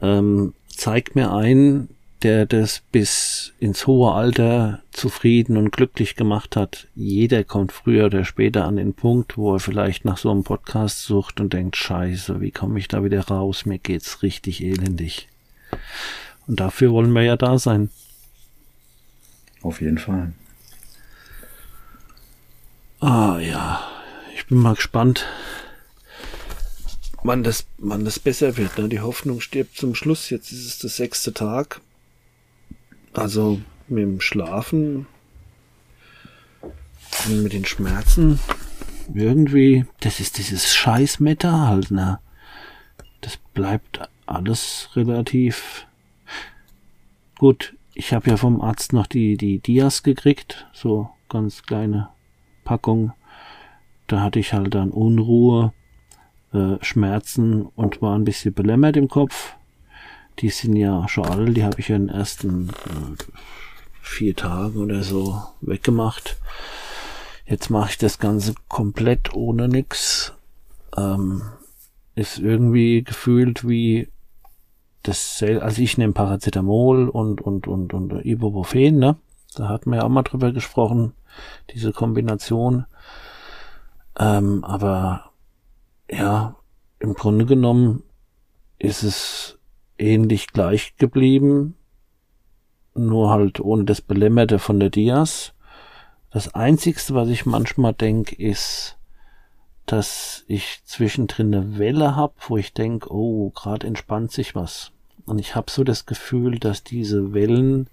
ähm, zeigt mir ein, der das bis ins hohe Alter zufrieden und glücklich gemacht hat. Jeder kommt früher oder später an den Punkt, wo er vielleicht nach so einem Podcast sucht und denkt, scheiße, wie komme ich da wieder raus? Mir geht's richtig elendig. Und dafür wollen wir ja da sein. Auf jeden Fall. Ah ja, ich bin mal gespannt, wann das, wann das besser wird. Ne? Die Hoffnung stirbt zum Schluss. Jetzt ist es der sechste Tag. Also mit dem Schlafen und mit den Schmerzen irgendwie, das ist dieses scheiß Metall ne? Das bleibt alles relativ gut. ich habe ja vom Arzt noch die, die Dias gekriegt, so ganz kleine Packung. Da hatte ich halt dann Unruhe, äh, Schmerzen und war ein bisschen belämmert im Kopf. Die sind ja schon alt, die habe ich ja in den ersten äh, vier Tagen oder so weggemacht. Jetzt mache ich das Ganze komplett ohne nix. Ähm, ist irgendwie gefühlt wie das, also ich nehme Paracetamol und, und, und, und Ibuprofen, ne? Da hatten wir ja auch mal drüber gesprochen, diese Kombination. Ähm, aber ja, im Grunde genommen ist es ähnlich gleich geblieben, nur halt ohne das Belämmerte von der Dias. Das Einzigste, was ich manchmal denke, ist, dass ich zwischendrin eine Welle hab, wo ich denke, oh, gerade entspannt sich was. Und ich habe so das Gefühl, dass diese Wellen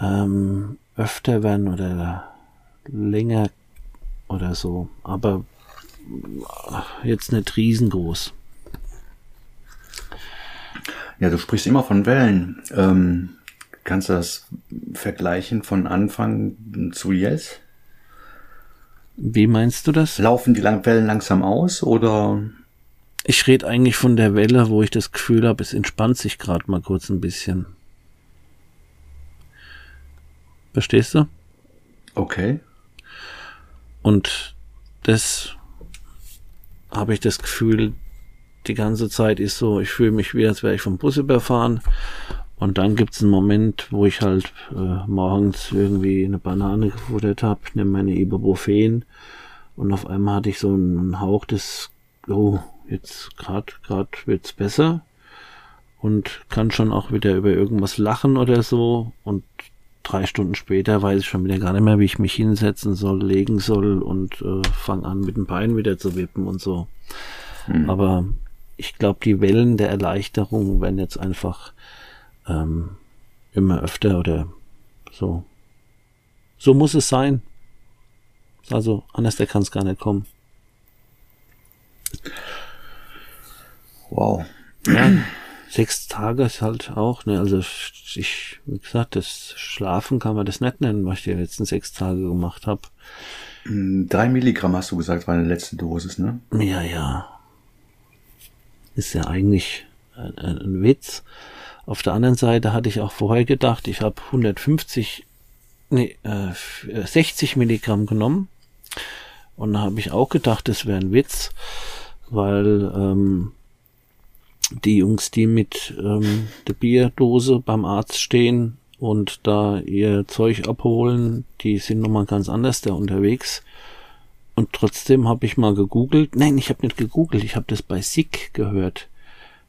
ähm, öfter werden oder länger oder so. Aber jetzt nicht riesengroß. Ja, du sprichst immer von Wellen. Ähm, kannst du das vergleichen von Anfang zu jetzt? Wie meinst du das? Laufen die Wellen langsam aus oder? Ich rede eigentlich von der Welle, wo ich das Gefühl habe, es entspannt sich gerade mal kurz ein bisschen. Verstehst du? Okay. Und das habe ich das Gefühl, die ganze Zeit ist so, ich fühle mich wie, als wäre ich vom Bus überfahren. Und dann gibt's einen Moment, wo ich halt äh, morgens irgendwie eine Banane gefuttert habe, nehme meine Ibuprofen und auf einmal hatte ich so einen Hauch des, oh, jetzt grad grad wird's besser und kann schon auch wieder über irgendwas lachen oder so und drei Stunden später weiß ich schon wieder gar nicht mehr, wie ich mich hinsetzen soll, legen soll und äh, fange an mit den Beinen wieder zu wippen und so. Mhm. Aber ich glaube, die Wellen der Erleichterung werden jetzt einfach ähm, immer öfter oder so. So muss es sein. Also anders der kann es gar nicht kommen. Wow. Ja, sechs Tage ist halt auch, ne, also ich, wie gesagt, das Schlafen kann man das nicht nennen, was ich die letzten sechs Tage gemacht habe. Hm, drei Milligramm hast du gesagt, war eine letzte Dosis, ne? Ja, ja. Ist ja eigentlich ein, ein Witz. Auf der anderen Seite hatte ich auch vorher gedacht, ich habe 150, nee, äh, 60 Milligramm genommen. Und da habe ich auch gedacht, das wäre ein Witz, weil ähm, die Jungs, die mit ähm, der Bierdose beim Arzt stehen und da ihr Zeug abholen, die sind nochmal ganz anders da unterwegs. Und trotzdem habe ich mal gegoogelt. Nein, ich habe nicht gegoogelt, ich habe das bei SICK gehört.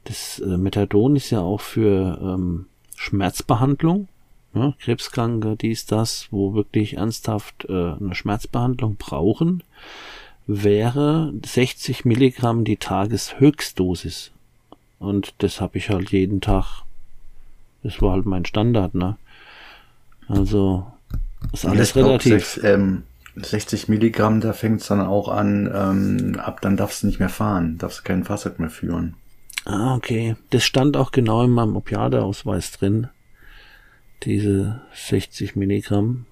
Das äh, Methadon ist ja auch für ähm, Schmerzbehandlung. Ja, Krebskranke, dies, das, wo wirklich ernsthaft äh, eine Schmerzbehandlung brauchen, wäre 60 Milligramm die Tageshöchstdosis. Und das habe ich halt jeden Tag. Das war halt mein Standard, ne? Also ist alles relativ. Glaub, 6, ähm, 60 Milligramm, da fängt es dann auch an, ähm, ab dann darfst du nicht mehr fahren, darfst du kein Fahrzeug mehr führen. Ah, okay. Das stand auch genau in meinem Opiadeausweis drin. Diese 60 Milligramm.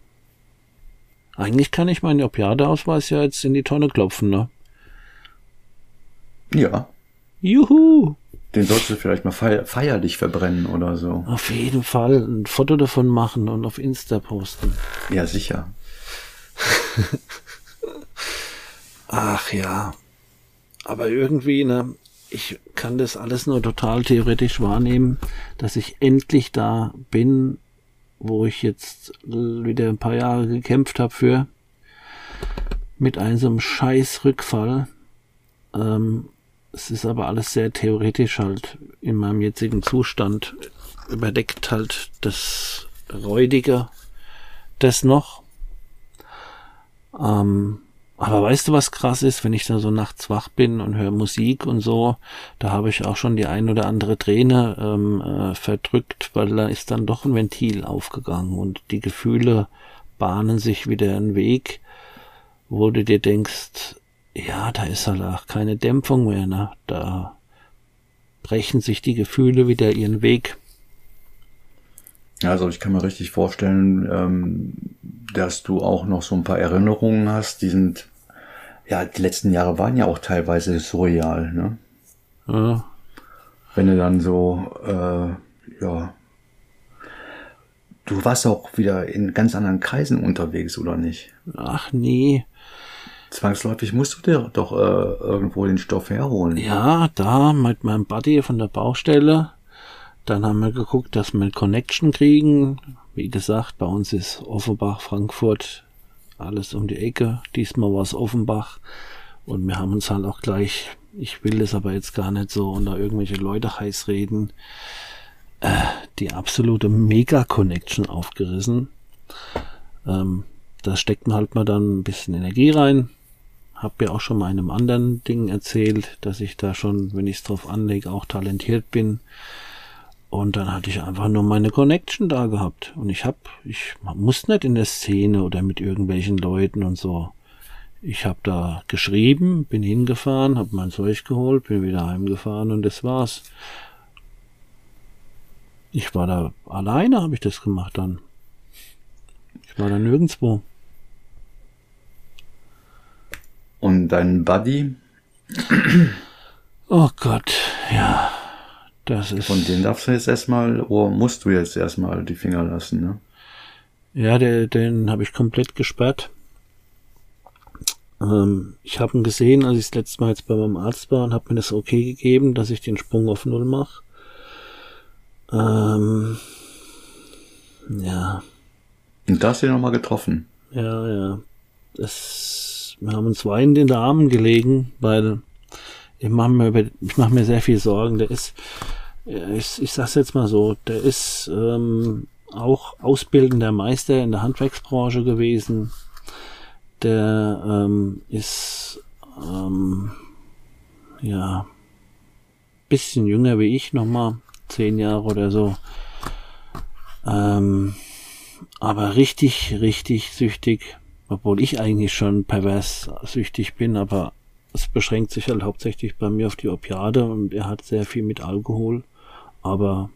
Eigentlich kann ich meinen Opiadeausweis ja jetzt in die Tonne klopfen, ne? Ja. Juhu! Den solltest du vielleicht mal feierlich verbrennen oder so. Auf jeden Fall ein Foto davon machen und auf Insta posten. Ja, sicher. Ach ja. Aber irgendwie, ne, ich kann das alles nur total theoretisch wahrnehmen, dass ich endlich da bin, wo ich jetzt wieder ein paar Jahre gekämpft habe für, mit einem so einem scheiß Rückfall. Ähm, es ist aber alles sehr theoretisch halt in meinem jetzigen Zustand. Überdeckt halt das Räudige das noch. Ähm, aber weißt du, was krass ist, wenn ich da so nachts wach bin und höre Musik und so, da habe ich auch schon die ein oder andere Träne ähm, äh, verdrückt, weil da ist dann doch ein Ventil aufgegangen und die Gefühle bahnen sich wieder einen Weg, wo du dir denkst, ja, da ist halt auch keine Dämpfung mehr, ne? Da brechen sich die Gefühle wieder ihren Weg. Also ich kann mir richtig vorstellen, ähm, dass du auch noch so ein paar Erinnerungen hast, die sind, ja, die letzten Jahre waren ja auch teilweise surreal, ne? Ja. Wenn du dann so, äh, ja, du warst auch wieder in ganz anderen Kreisen unterwegs, oder nicht? Ach nee. Zwangsläufig musst du dir doch äh, irgendwo den Stoff herholen. Ja, da mit meinem Buddy von der Baustelle. Dann haben wir geguckt, dass wir eine Connection kriegen. Wie gesagt, bei uns ist Offenbach, Frankfurt, alles um die Ecke. Diesmal war es Offenbach. Und wir haben uns halt auch gleich, ich will das aber jetzt gar nicht so unter irgendwelche Leute heiß reden, äh, die absolute Mega-Connection aufgerissen. Ähm, da steckt man halt mal dann ein bisschen Energie rein. Hab ja auch schon mal einem anderen Ding erzählt, dass ich da schon, wenn ich es drauf anlege, auch talentiert bin. Und dann hatte ich einfach nur meine Connection da gehabt. Und ich hab, ich muss nicht in der Szene oder mit irgendwelchen Leuten und so. Ich hab da geschrieben, bin hingefahren, hab mein Zeug geholt, bin wieder heimgefahren und das war's. Ich war da alleine, habe ich das gemacht dann. Ich war da nirgendwo. Und dein Buddy? Oh Gott, ja. Das ist. Von dem darfst du jetzt erstmal, oder musst du jetzt erstmal die Finger lassen, ne? Ja, der, den habe ich komplett gesperrt. Ähm, ich habe ihn gesehen, als ich das letzte Mal jetzt bei meinem Arzt war und habe mir das okay gegeben, dass ich den Sprung auf Null mache. Ähm, ja. Und da hast du ihn nochmal getroffen. Ja, ja. Das, wir haben uns weinend in den Armen gelegen, weil ich mache mir, ich mach mir sehr viel Sorgen. Der ist, ich, ich sag's jetzt mal so, der ist ähm, auch ausbildender Meister in der Handwerksbranche gewesen. Der ähm, ist ähm, ja bisschen jünger wie ich nochmal, zehn Jahre oder so. Ähm, aber richtig, richtig süchtig, obwohl ich eigentlich schon pervers süchtig bin, aber es beschränkt sich halt hauptsächlich bei mir auf die Opiade und er hat sehr viel mit Alkohol, aber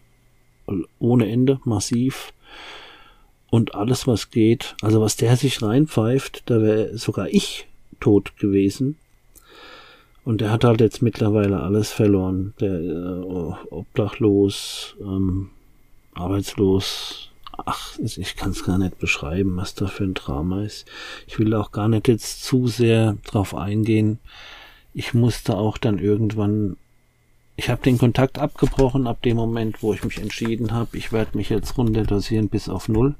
ohne Ende, massiv. Und alles, was geht, also was der sich reinpfeift, da wäre sogar ich tot gewesen. Und er hat halt jetzt mittlerweile alles verloren. Der äh, obdachlos, ähm, arbeitslos, ach, ich kann es gar nicht beschreiben, was da für ein Drama ist. Ich will auch gar nicht jetzt zu sehr drauf eingehen. Ich musste auch dann irgendwann, ich habe den Kontakt abgebrochen ab dem Moment, wo ich mich entschieden habe, ich werde mich jetzt runterdosieren bis auf null.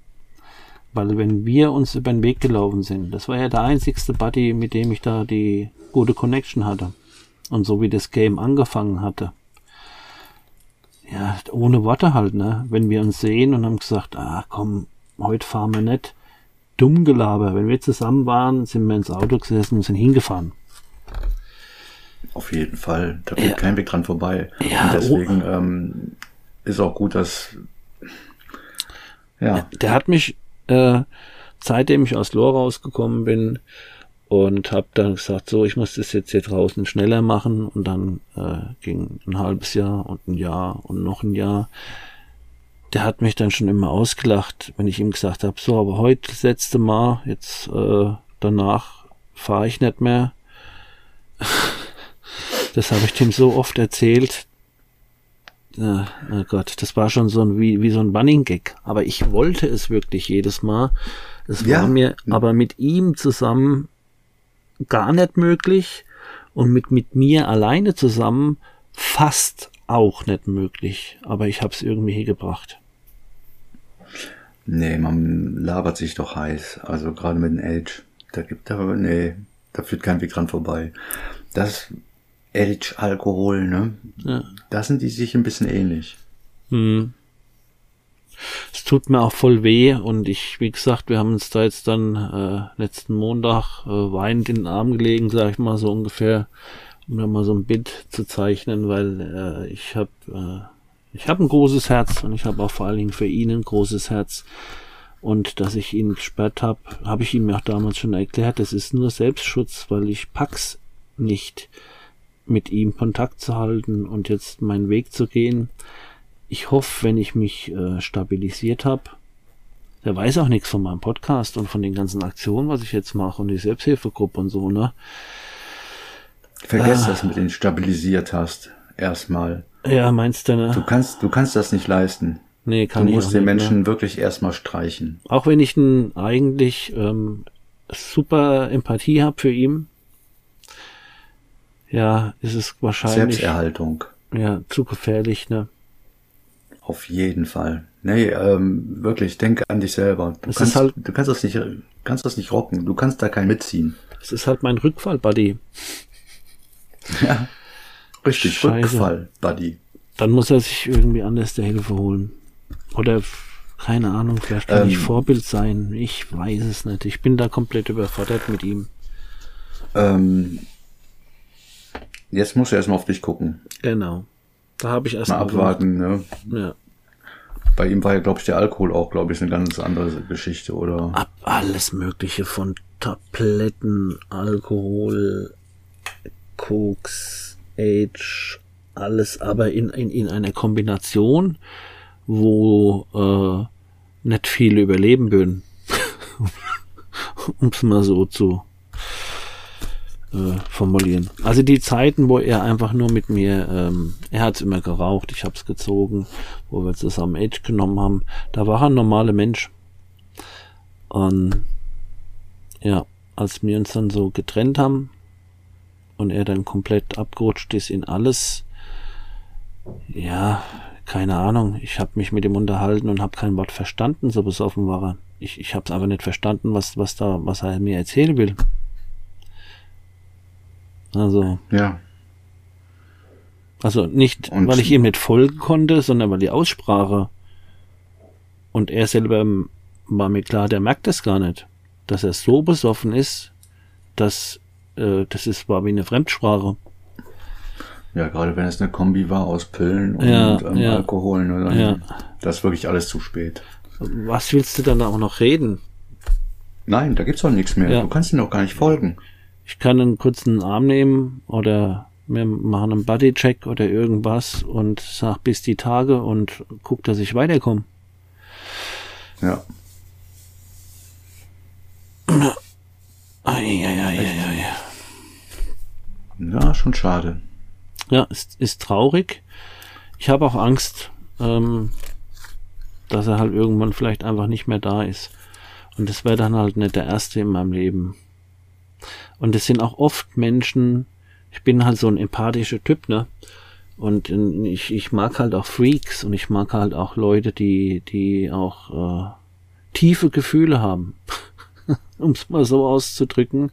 Weil wenn wir uns über den Weg gelaufen sind, das war ja der einzigste Buddy, mit dem ich da die gute Connection hatte. Und so wie das Game angefangen hatte, ja, ohne Worte halt, ne? Wenn wir uns sehen und haben gesagt, ah, komm, heute fahren wir nicht. Dumm Gelaber. Wenn wir zusammen waren, sind wir ins Auto gesessen und sind hingefahren. Auf jeden Fall. Da geht ja. kein Weg dran vorbei. Ja, und deswegen oh. ähm, ist auch gut, dass. Ja. Der hat mich, äh, seitdem ich aus Lohr rausgekommen bin, und habe dann gesagt, so, ich muss das jetzt hier draußen schneller machen und dann äh, ging ein halbes Jahr und ein Jahr und noch ein Jahr. Der hat mich dann schon immer ausgelacht, wenn ich ihm gesagt habe, so, aber heute das letzte Mal, jetzt äh, danach fahre ich nicht mehr. das habe ich dem so oft erzählt. Äh, oh Gott, das war schon so ein, wie, wie so ein Bunning Gag. Aber ich wollte es wirklich jedes Mal. Es ja. war mir aber mit ihm zusammen gar nicht möglich und mit, mit mir alleine zusammen fast auch nicht möglich. Aber ich habe es irgendwie hier gebracht. Nee, man labert sich doch heiß. Also gerade mit dem Edge. Da gibt er, nee, da führt kein Weg dran vorbei. Das Edge Alkohol, ne? Ja. Da sind die sich ein bisschen ähnlich. Hm es tut mir auch voll weh und ich, wie gesagt, wir haben uns da jetzt dann äh, letzten Montag äh, weinend in den Arm gelegen, sag ich mal so ungefähr, um da mal so ein Bild zu zeichnen, weil äh, ich habe äh, ich habe ein großes Herz und ich habe auch vor allen Dingen für ihn ein großes Herz. Und dass ich ihn gesperrt habe, habe ich ihm ja auch damals schon erklärt, das ist nur Selbstschutz, weil ich pack's nicht mit ihm Kontakt zu halten und jetzt meinen Weg zu gehen ich hoffe, wenn ich mich äh, stabilisiert habe, der weiß auch nichts von meinem Podcast und von den ganzen Aktionen, was ich jetzt mache und die Selbsthilfegruppe und so, ne? Vergesst ah. das mit den stabilisiert hast. Erstmal. Ja, meinst du, ne? Du kannst, du kannst das nicht leisten. Nee, kann du ich musst den nicht, Menschen ne? wirklich erstmal streichen. Auch wenn ich einen eigentlich ähm, super Empathie habe für ihn, ja, ist es wahrscheinlich. Selbsterhaltung. Ja, zu gefährlich, ne? Auf jeden Fall. Nee, ähm, wirklich, denk an dich selber. Du Es kannst, halt- du kannst das nicht, kannst das nicht rocken. Du kannst da kein mitziehen. Es ist halt mein Rückfall-Buddy. Ja. Richtig, Scheiße. Rückfall, Buddy. Dann muss er sich irgendwie anders der Hilfe holen. Oder, keine Ahnung, vielleicht kann ich Ähm. Vorbild sein. Ich weiß es nicht. Ich bin da komplett überfordert mit ihm. Ähm, jetzt musst du erstmal auf dich gucken. Genau. Da habe ich erst Mal abwarten, ne? Ja. Bei ihm war ja, glaube ich, der Alkohol auch, glaube ich, eine ganz andere Geschichte, oder? Ab alles Mögliche von Tabletten, Alkohol, Koks, Age, alles, aber in, in, in einer Kombination, wo äh, nicht viele überleben würden. um es mal so zu äh, formulieren. Also die Zeiten, wo er einfach nur mit mir, ähm, er hat's immer geraucht, ich hab's gezogen, wo wir zusammen Age genommen haben, da war er ein normaler Mensch. Und ja, als wir uns dann so getrennt haben und er dann komplett abgerutscht ist in alles, ja, keine Ahnung, ich habe mich mit ihm unterhalten und habe kein Wort verstanden, so besoffen war er. Ich, ich habe es aber nicht verstanden, was, was da, was er mir erzählen will. Also, Ja. also nicht, Und- weil ich ihm nicht folgen konnte, sondern weil die Aussprache und er selber war mir klar, der merkt das gar nicht, dass er so besoffen ist, dass äh, das ist war wie eine Fremdsprache. Ja, gerade wenn es eine Kombi war aus Pillen und Ja, ähm, ja. Alkohol, ne, dann, Ja. das ist wirklich alles zu spät. Was willst du dann auch noch reden? Nein, da gibt's doch nichts mehr. Ja. Du kannst ihm doch gar nicht folgen. Ich kann einen kurzen Arm nehmen oder wir machen einen Bodycheck oder irgendwas und sag bis die Tage und guck, dass ich weiterkomme. Ja. Eieieiei. Ja, schon schade. Ja, ist, ist traurig. Ich habe auch Angst, ähm, dass er halt irgendwann vielleicht einfach nicht mehr da ist. Und das wäre dann halt nicht der erste in meinem Leben. Und es sind auch oft Menschen, ich bin halt so ein empathischer Typ, ne? Und ähm, ich, ich mag halt auch Freaks und ich mag halt auch Leute, die, die auch äh, tiefe Gefühle haben. um es mal so auszudrücken.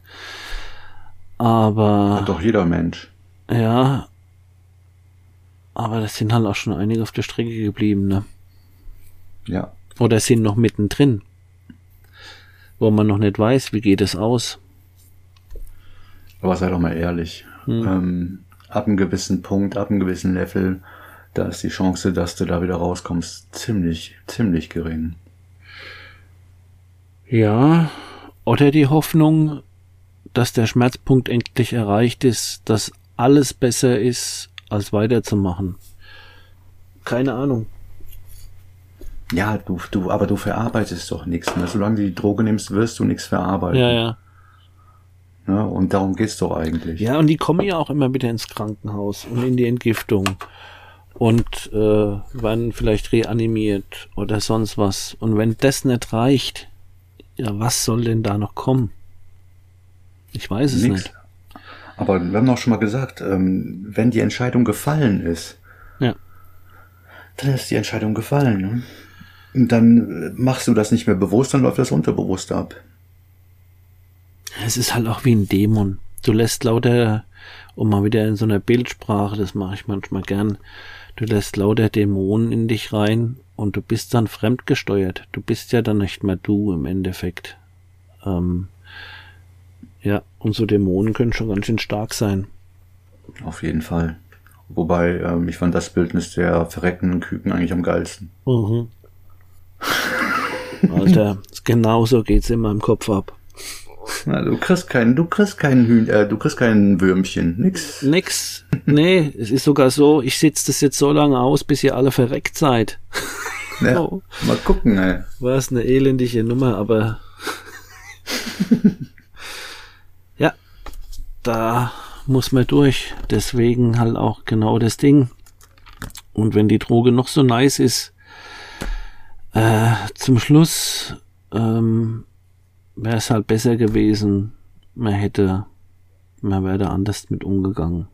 Aber. Hat doch jeder Mensch. Ja. Aber das sind halt auch schon einige auf der Strecke geblieben, ne? Ja. Oder sind noch mittendrin. Wo man noch nicht weiß, wie geht es aus. Aber sei doch mal ehrlich. Hm. Ähm, ab einem gewissen Punkt, ab einem gewissen Level, da ist die Chance, dass du da wieder rauskommst, ziemlich, ziemlich gering. Ja. Oder die Hoffnung, dass der Schmerzpunkt endlich erreicht ist, dass alles besser ist, als weiterzumachen. Keine Ahnung. Ja, du, du, aber du verarbeitest doch nichts. Ne? Solange du die Droge nimmst, wirst du nichts verarbeiten. Ja, ja. Ne? Und darum geht's doch eigentlich. Ja, und die kommen ja auch immer wieder ins Krankenhaus und in die Entgiftung und äh, werden vielleicht reanimiert oder sonst was. Und wenn das nicht reicht, ja, was soll denn da noch kommen? Ich weiß es Nix. nicht. Aber wir haben doch schon mal gesagt, ähm, wenn die Entscheidung gefallen ist, Ja. dann ist die Entscheidung gefallen. Ne? Und dann äh, machst du das nicht mehr bewusst, dann läuft das unterbewusst ab. Es ist halt auch wie ein Dämon. Du lässt lauter, um mal wieder in so einer Bildsprache, das mache ich manchmal gern, du lässt lauter Dämonen in dich rein und du bist dann fremdgesteuert. Du bist ja dann nicht mehr du im Endeffekt. Ähm, ja, und so Dämonen können schon ganz schön stark sein. Auf jeden Fall. Wobei, ähm, ich fand das Bildnis der verreckenden Küken eigentlich am geilsten. Mhm. Alter, genauso geht's in meinem Kopf ab. Na, du kriegst keinen, du kriegst keinen Hühn, äh, du kriegst keinen Würmchen, nix. Nix. Nee, es ist sogar so, ich sitze das jetzt so lange aus, bis ihr alle verreckt seid. Ja, oh. Mal gucken, ey. War es eine elendige Nummer, aber ja, da muss man durch. Deswegen halt auch genau das Ding. Und wenn die Droge noch so nice ist, äh, zum Schluss ähm, wäre es halt besser gewesen, man hätte, man wäre da anders mit umgegangen.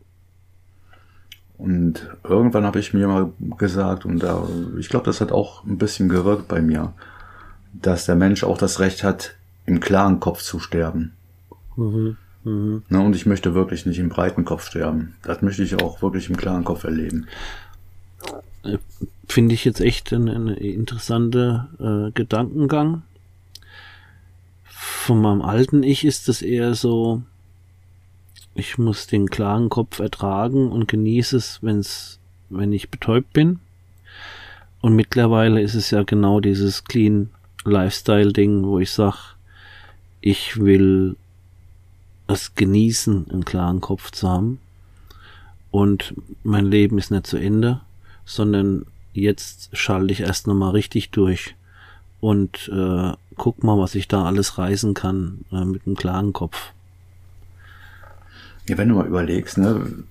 Und irgendwann habe ich mir mal gesagt, und da, ich glaube, das hat auch ein bisschen gewirkt bei mir, dass der Mensch auch das Recht hat, im klaren Kopf zu sterben. Mhm, mh. Ne, und ich möchte wirklich nicht im breiten Kopf sterben. Das möchte ich auch wirklich im klaren Kopf erleben. Finde ich jetzt echt ein, ein interessanter äh, Gedankengang von meinem alten Ich ist es eher so, ich muss den klaren Kopf ertragen und genieße es, wenn's, wenn ich betäubt bin. Und mittlerweile ist es ja genau dieses Clean Lifestyle Ding, wo ich sag, ich will es genießen, einen klaren Kopf zu haben. Und mein Leben ist nicht zu Ende, sondern jetzt schalte ich erst nochmal richtig durch und äh, guck mal, was ich da alles reisen kann äh, mit einem klaren Kopf. Ja, wenn du mal überlegst, ne,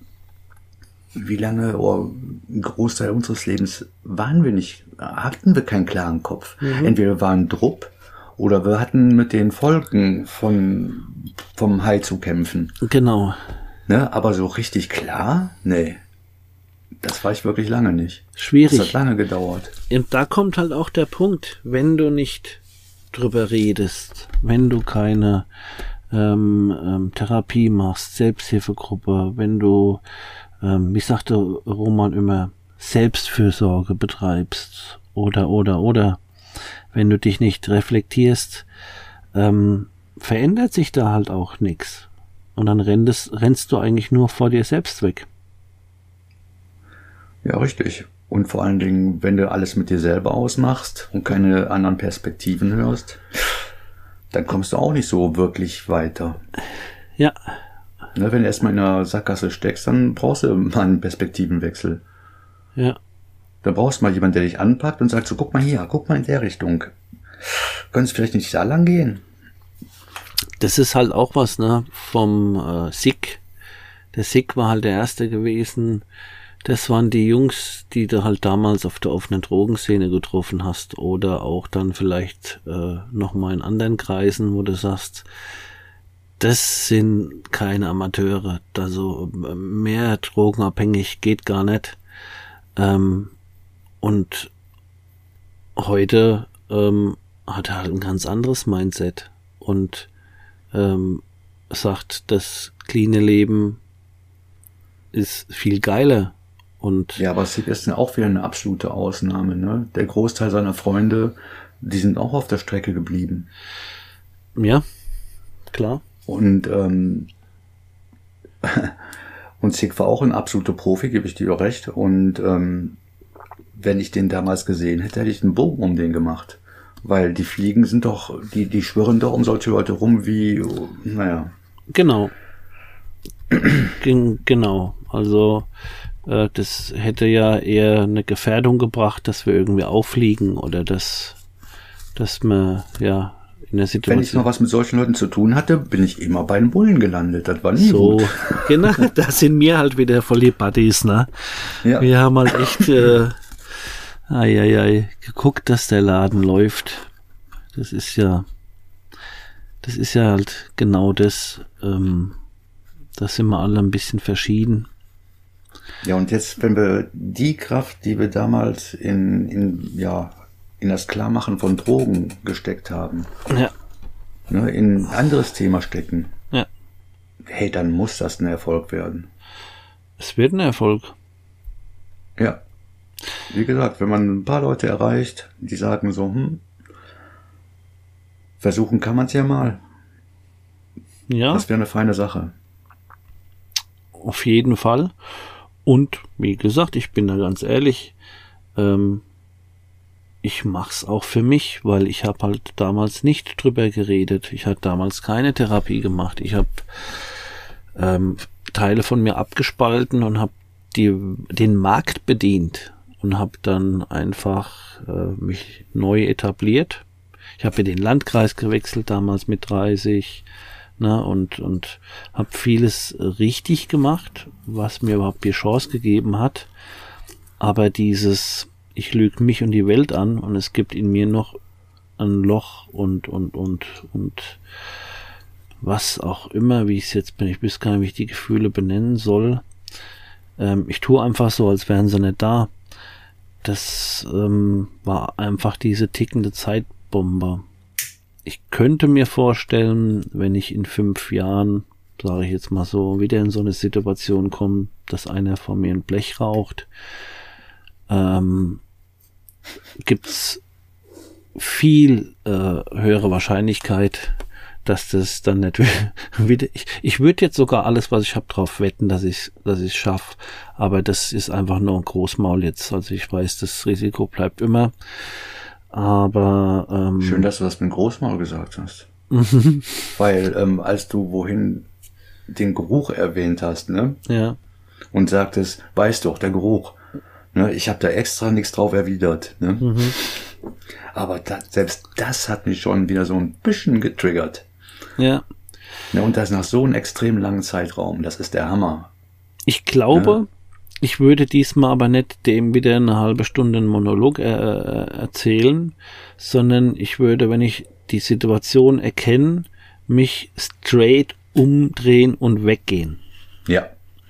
wie lange oder ein Großteil unseres Lebens waren wir nicht, hatten wir keinen klaren Kopf. Mhm. Entweder wir waren Drupp oder wir hatten mit den Folgen von, vom Hai zu kämpfen. Genau. Ne, aber so richtig klar? Nee. Das war ich wirklich lange nicht. Schwierig. Das hat lange gedauert. Und da kommt halt auch der Punkt, wenn du nicht drüber redest, wenn du keine ähm, ähm, Therapie machst, Selbsthilfegruppe, wenn du, ähm, wie sagte Roman immer, Selbstfürsorge betreibst oder oder oder wenn du dich nicht reflektierst, ähm, verändert sich da halt auch nichts. Und dann rennst, rennst du eigentlich nur vor dir selbst weg. Ja, richtig. Und vor allen Dingen, wenn du alles mit dir selber ausmachst und keine anderen Perspektiven hörst, dann kommst du auch nicht so wirklich weiter. Ja. Ne, wenn du erstmal in einer Sackgasse steckst, dann brauchst du mal einen Perspektivenwechsel. Ja. Da brauchst du mal jemanden, der dich anpackt und sagt so, guck mal hier, guck mal in der Richtung. Könntest du vielleicht nicht da lang gehen? Das ist halt auch was, ne, vom äh, Sick. Der Sick war halt der Erste gewesen, das waren die Jungs, die du halt damals auf der offenen Drogenszene getroffen hast oder auch dann vielleicht äh, nochmal in anderen Kreisen, wo du sagst, das sind keine Amateure. Also mehr drogenabhängig geht gar nicht. Ähm, und heute ähm, hat er halt ein ganz anderes Mindset und ähm, sagt, das cleane Leben ist viel geiler und ja, aber Sig ist ja auch wieder eine absolute Ausnahme. Ne? Der Großteil seiner Freunde, die sind auch auf der Strecke geblieben. Ja, klar. Und ähm, und Sig war auch ein absoluter Profi, gebe ich dir auch recht. Und ähm, wenn ich den damals gesehen hätte, hätte ich einen Bogen um den gemacht. Weil die Fliegen sind doch, die, die schwirren doch um solche Leute rum wie, naja. Genau. genau. Also äh, das hätte ja eher eine Gefährdung gebracht, dass wir irgendwie auffliegen oder dass, dass man, ja, in der Situation. Wenn ich noch was mit solchen Leuten zu tun hatte, bin ich immer bei den Bullen gelandet. Das war nie so, gut. genau, da sind wir halt wieder voll die Buddies, ne? Ja. Wir haben halt echt, äh, ai, ai, ai, geguckt, dass der Laden läuft. Das ist ja, das ist ja halt genau das, ähm, da sind wir alle ein bisschen verschieden. Ja, und jetzt, wenn wir die Kraft, die wir damals in, in, ja, in das Klarmachen von Drogen gesteckt haben, ja. ne, in ein anderes Thema stecken, ja. hey, dann muss das ein Erfolg werden. Es wird ein Erfolg. Ja. Wie gesagt, wenn man ein paar Leute erreicht, die sagen so, hm, versuchen kann man es ja mal. Ja. Das wäre eine feine Sache. Auf jeden Fall. Und wie gesagt, ich bin da ganz ehrlich, ähm, ich mach's auch für mich, weil ich habe halt damals nicht drüber geredet. Ich hatte damals keine Therapie gemacht. Ich habe ähm, Teile von mir abgespalten und habe den Markt bedient und habe dann einfach äh, mich neu etabliert. Ich habe den Landkreis gewechselt damals mit 30 ne, und und habe vieles richtig gemacht, was mir überhaupt die Chance gegeben hat. Aber dieses ich lüge mich und die Welt an und es gibt in mir noch ein Loch und und und und was auch immer, wie ich es jetzt bin, ich weiß gar nicht, wie ich die Gefühle benennen soll. Ähm, ich tue einfach so, als wären sie nicht da. Das ähm, war einfach diese tickende Zeitbombe. Ich könnte mir vorstellen, wenn ich in fünf Jahren, sage ich jetzt mal so, wieder in so eine Situation komme, dass einer von mir ein Blech raucht, ähm, gibt's viel äh, höhere Wahrscheinlichkeit, dass das dann nicht wieder. Ich, ich würde jetzt sogar alles, was ich habe, drauf wetten, dass ich dass ich schaffe. Aber das ist einfach nur ein Großmaul jetzt. Also ich weiß, das Risiko bleibt immer. Aber ähm, schön, dass du das mit Großmaul gesagt hast. Weil ähm, als du wohin den Geruch erwähnt hast, ne? Ja. Und sagtest, weißt du auch der Geruch. Ne? Ich habe da extra nichts drauf erwidert. Ne? Mhm. Aber da, selbst das hat mich schon wieder so ein bisschen getriggert. Ja. ja. Und das nach so einem extrem langen Zeitraum. Das ist der Hammer. Ich glaube, ja. Ich würde diesmal aber nicht dem wieder eine halbe Stunde einen Monolog äh, äh, erzählen, sondern ich würde, wenn ich die Situation erkenne, mich straight umdrehen und weggehen. Ja,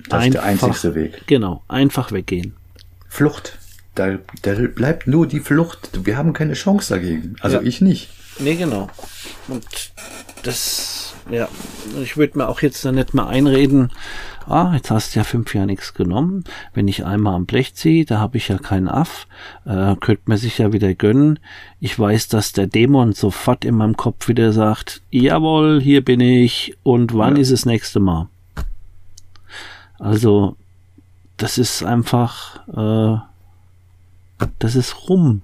das einfach, ist der einzigste Weg. Genau, einfach weggehen. Flucht. Da, da bleibt nur die Flucht. Wir haben keine Chance dagegen. Also ja. ich nicht. Nee, genau. Und das, ja, ich würde mir auch jetzt da nicht mal einreden, ah, jetzt hast du ja fünf Jahre nichts genommen. Wenn ich einmal am Blech ziehe, da habe ich ja keinen Aff, äh, könnte man sich ja wieder gönnen. Ich weiß, dass der Dämon sofort in meinem Kopf wieder sagt, jawohl, hier bin ich und wann ja. ist das nächste Mal? Also, das ist einfach, äh, das ist rum.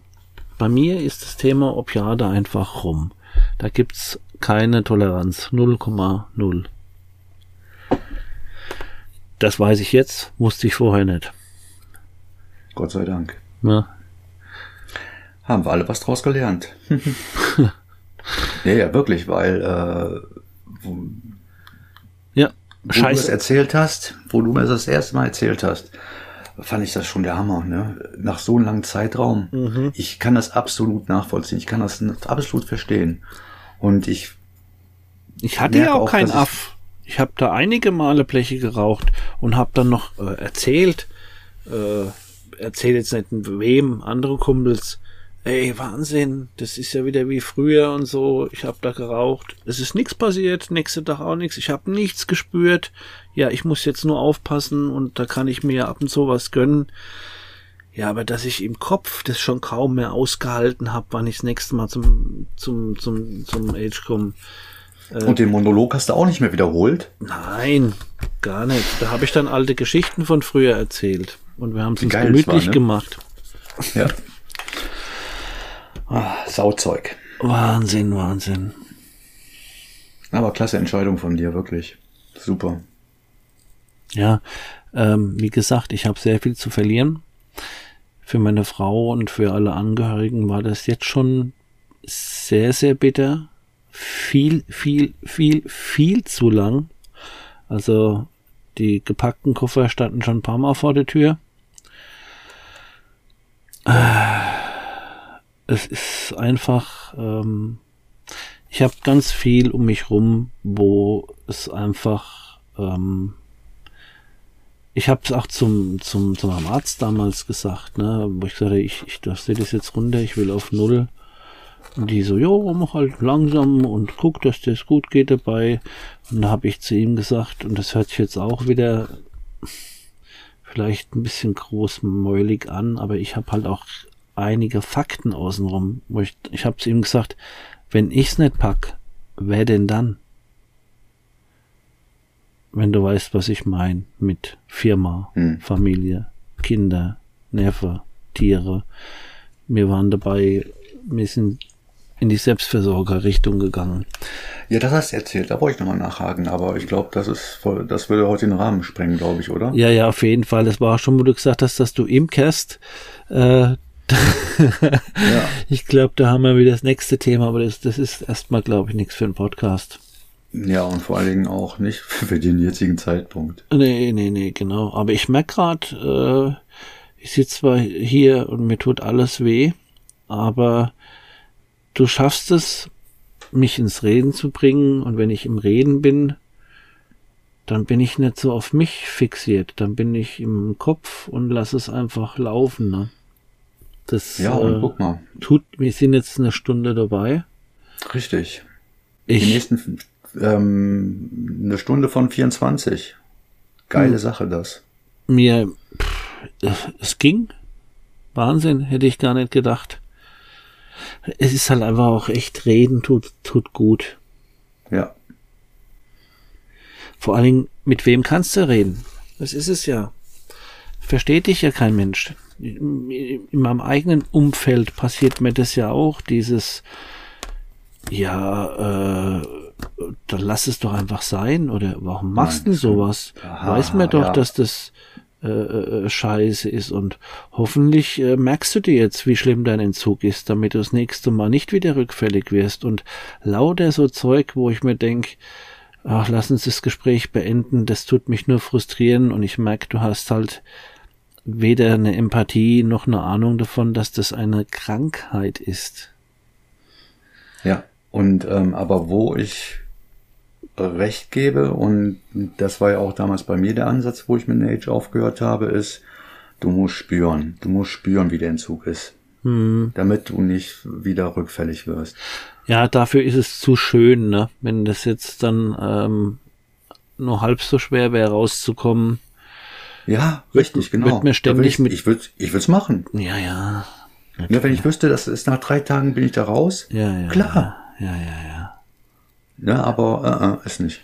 Bei mir ist das Thema Opiade einfach rum. Da gibt's keine Toleranz. 0,0. Das weiß ich jetzt, wusste ich vorher nicht. Gott sei Dank. Ja. Haben wir alle was draus gelernt. ja, ja, wirklich, weil äh, wo, ja, wo Scheiße. du es erzählt hast, wo du mir das erste Mal erzählt hast, fand ich das schon der Hammer. Ne? Nach so einem langen Zeitraum. Mhm. Ich kann das absolut nachvollziehen. Ich kann das absolut verstehen. Und ich. Ich hatte ja auch, keinen Aff. Ich habe da einige Male Bleche geraucht und habe dann noch äh, erzählt, äh, erzählt jetzt nicht wem, andere Kumpels, ey, Wahnsinn, das ist ja wieder wie früher und so, ich habe da geraucht, es ist nichts passiert, nächste Tag auch nichts, ich habe nichts gespürt, ja, ich muss jetzt nur aufpassen und da kann ich mir ab und zu was gönnen. Ja, aber dass ich im Kopf das schon kaum mehr ausgehalten habe, wann ich das nächste Mal zum, zum, zum, zum Age komme. Äh, und den Monolog hast du auch nicht mehr wiederholt? Nein, gar nicht. Da habe ich dann alte Geschichten von früher erzählt. Und wir haben es uns gemütlich war, ne? gemacht. Ja. Ah, Sauzeug. Wahnsinn, Wahnsinn. Aber klasse Entscheidung von dir, wirklich. Super. Ja, ähm, wie gesagt, ich habe sehr viel zu verlieren. Für meine Frau und für alle Angehörigen war das jetzt schon sehr, sehr bitter. Viel, viel, viel, viel zu lang. Also die gepackten Koffer standen schon ein paar Mal vor der Tür. Es ist einfach, ähm, ich habe ganz viel um mich rum, wo es einfach ähm, ich habe es auch zum, zum, zum Arzt damals gesagt, ne, wo ich sagte, ich, ich das das jetzt runter, ich will auf Null. Und die so, jo, mach halt langsam und guck, dass das gut geht dabei. Und da habe ich zu ihm gesagt, und das hört sich jetzt auch wieder vielleicht ein bisschen großmäulig an, aber ich habe halt auch einige Fakten außenrum, wo ich, ich habe zu ihm gesagt, wenn ich's nicht pack, wer denn dann? Wenn du weißt, was ich meine mit Firma, hm. Familie, Kinder, Neffe, Tiere. wir waren dabei, wir sind in die Selbstversorgerrichtung gegangen. Ja, das hast du erzählt, da wollte ich nochmal nachhaken, aber ich glaube, das ist voll, das würde heute den Rahmen sprengen, glaube ich, oder? Ja, ja, auf jeden Fall. Das war auch schon, wo du gesagt hast, dass du imkerst. Äh, ja. Ich glaube, da haben wir wieder das nächste Thema, aber das, das ist erstmal, glaube ich, nichts für einen Podcast. Ja, und vor allen Dingen auch nicht für den jetzigen Zeitpunkt. Nee, nee, nee, genau. Aber ich merke gerade, äh, ich sitze zwar hier und mir tut alles weh, aber du schaffst es, mich ins Reden zu bringen und wenn ich im Reden bin, dann bin ich nicht so auf mich fixiert, dann bin ich im Kopf und lass es einfach laufen. Ne? Das ja, und äh, guck mal. tut, wir sind jetzt eine Stunde dabei. Richtig. Ich, Die nächsten ähm, eine Stunde von 24. Geile hm. Sache das. Mir, pff, es ging. Wahnsinn, hätte ich gar nicht gedacht es ist halt einfach auch echt reden tut, tut gut. Ja. Vor allen Dingen, mit wem kannst du reden? Das ist es ja. Versteht dich ja kein Mensch. In meinem eigenen Umfeld passiert mir das ja auch, dieses, ja, äh, dann lass es doch einfach sein, oder warum machst du sowas? Aha, Weiß mir doch, ja. dass das äh, äh, scheiße ist und hoffentlich äh, merkst du dir jetzt, wie schlimm dein Entzug ist, damit du das nächste Mal nicht wieder rückfällig wirst und lauter so Zeug, wo ich mir denk, ach, lass uns das Gespräch beenden, das tut mich nur frustrieren und ich merke, du hast halt weder eine Empathie noch eine Ahnung davon, dass das eine Krankheit ist. Ja, und ähm, aber wo ich recht gebe, und das war ja auch damals bei mir der Ansatz, wo ich mit Age aufgehört habe, ist, du musst spüren. Du musst spüren, wie der Entzug ist. Hm. Damit du nicht wieder rückfällig wirst. Ja, dafür ist es zu schön, ne? Wenn das jetzt dann ähm, nur halb so schwer wäre, rauszukommen. Ja, richtig, genau. Wird mir ständig ich, mit. Ich würde ich würde machen. Ja, ja. Ja, wenn ich wüsste, dass es nach drei Tagen bin ich da raus. Ja, ja. Klar. Ja, ja, ja. Ja, aber äh, äh, ist nicht.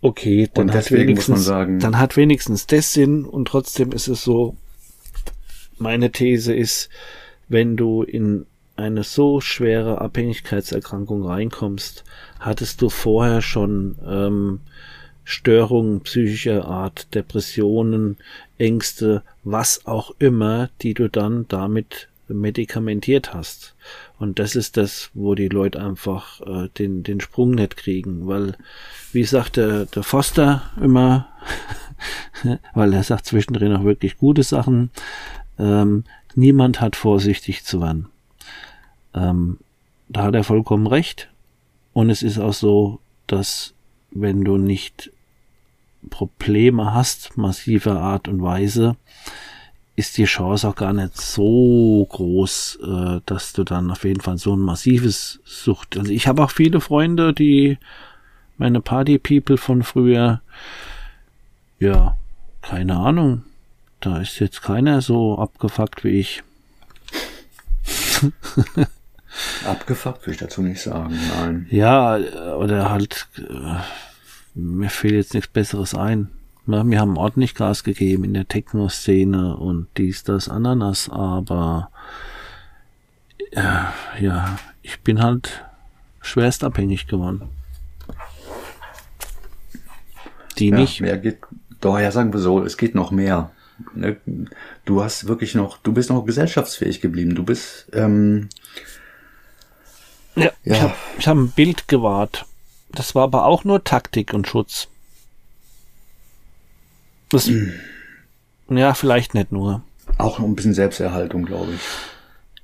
Okay, dann und hat wenigstens, sagen, dann hat wenigstens das Sinn und trotzdem ist es so, meine These ist, wenn du in eine so schwere Abhängigkeitserkrankung reinkommst, hattest du vorher schon ähm, Störungen psychischer Art, Depressionen, Ängste, was auch immer, die du dann damit medikamentiert hast. Und das ist das, wo die Leute einfach äh, den, den Sprung nicht kriegen, weil, wie sagt der, der Foster immer, weil er sagt zwischendrin auch wirklich gute Sachen, ähm, niemand hat vorsichtig zu werden. Ähm, da hat er vollkommen recht. Und es ist auch so, dass wenn du nicht Probleme hast, massiver Art und Weise, ist die Chance auch gar nicht so groß, äh, dass du dann auf jeden Fall so ein massives Sucht. Also ich habe auch viele Freunde, die meine Party People von früher, ja, keine Ahnung. Da ist jetzt keiner so abgefuckt wie ich. abgefuckt würde ich dazu nicht sagen, nein. Ja, oder halt, äh, mir fehlt jetzt nichts Besseres ein. Na, wir haben ordentlich Gas gegeben in der Techno-Szene und dies, das, Ananas, aber äh, ja, ich bin halt schwerst abhängig geworden. Die ja, nicht. Mehr geht, doch, ja, sagen wir so, es geht noch mehr. Ne, du hast wirklich noch, du bist noch gesellschaftsfähig geblieben. Du bist, ähm, ja, ja. ich habe hab ein Bild gewahrt. Das war aber auch nur Taktik und Schutz. Das, ja, vielleicht nicht nur. Auch ein bisschen Selbsterhaltung, glaube ich.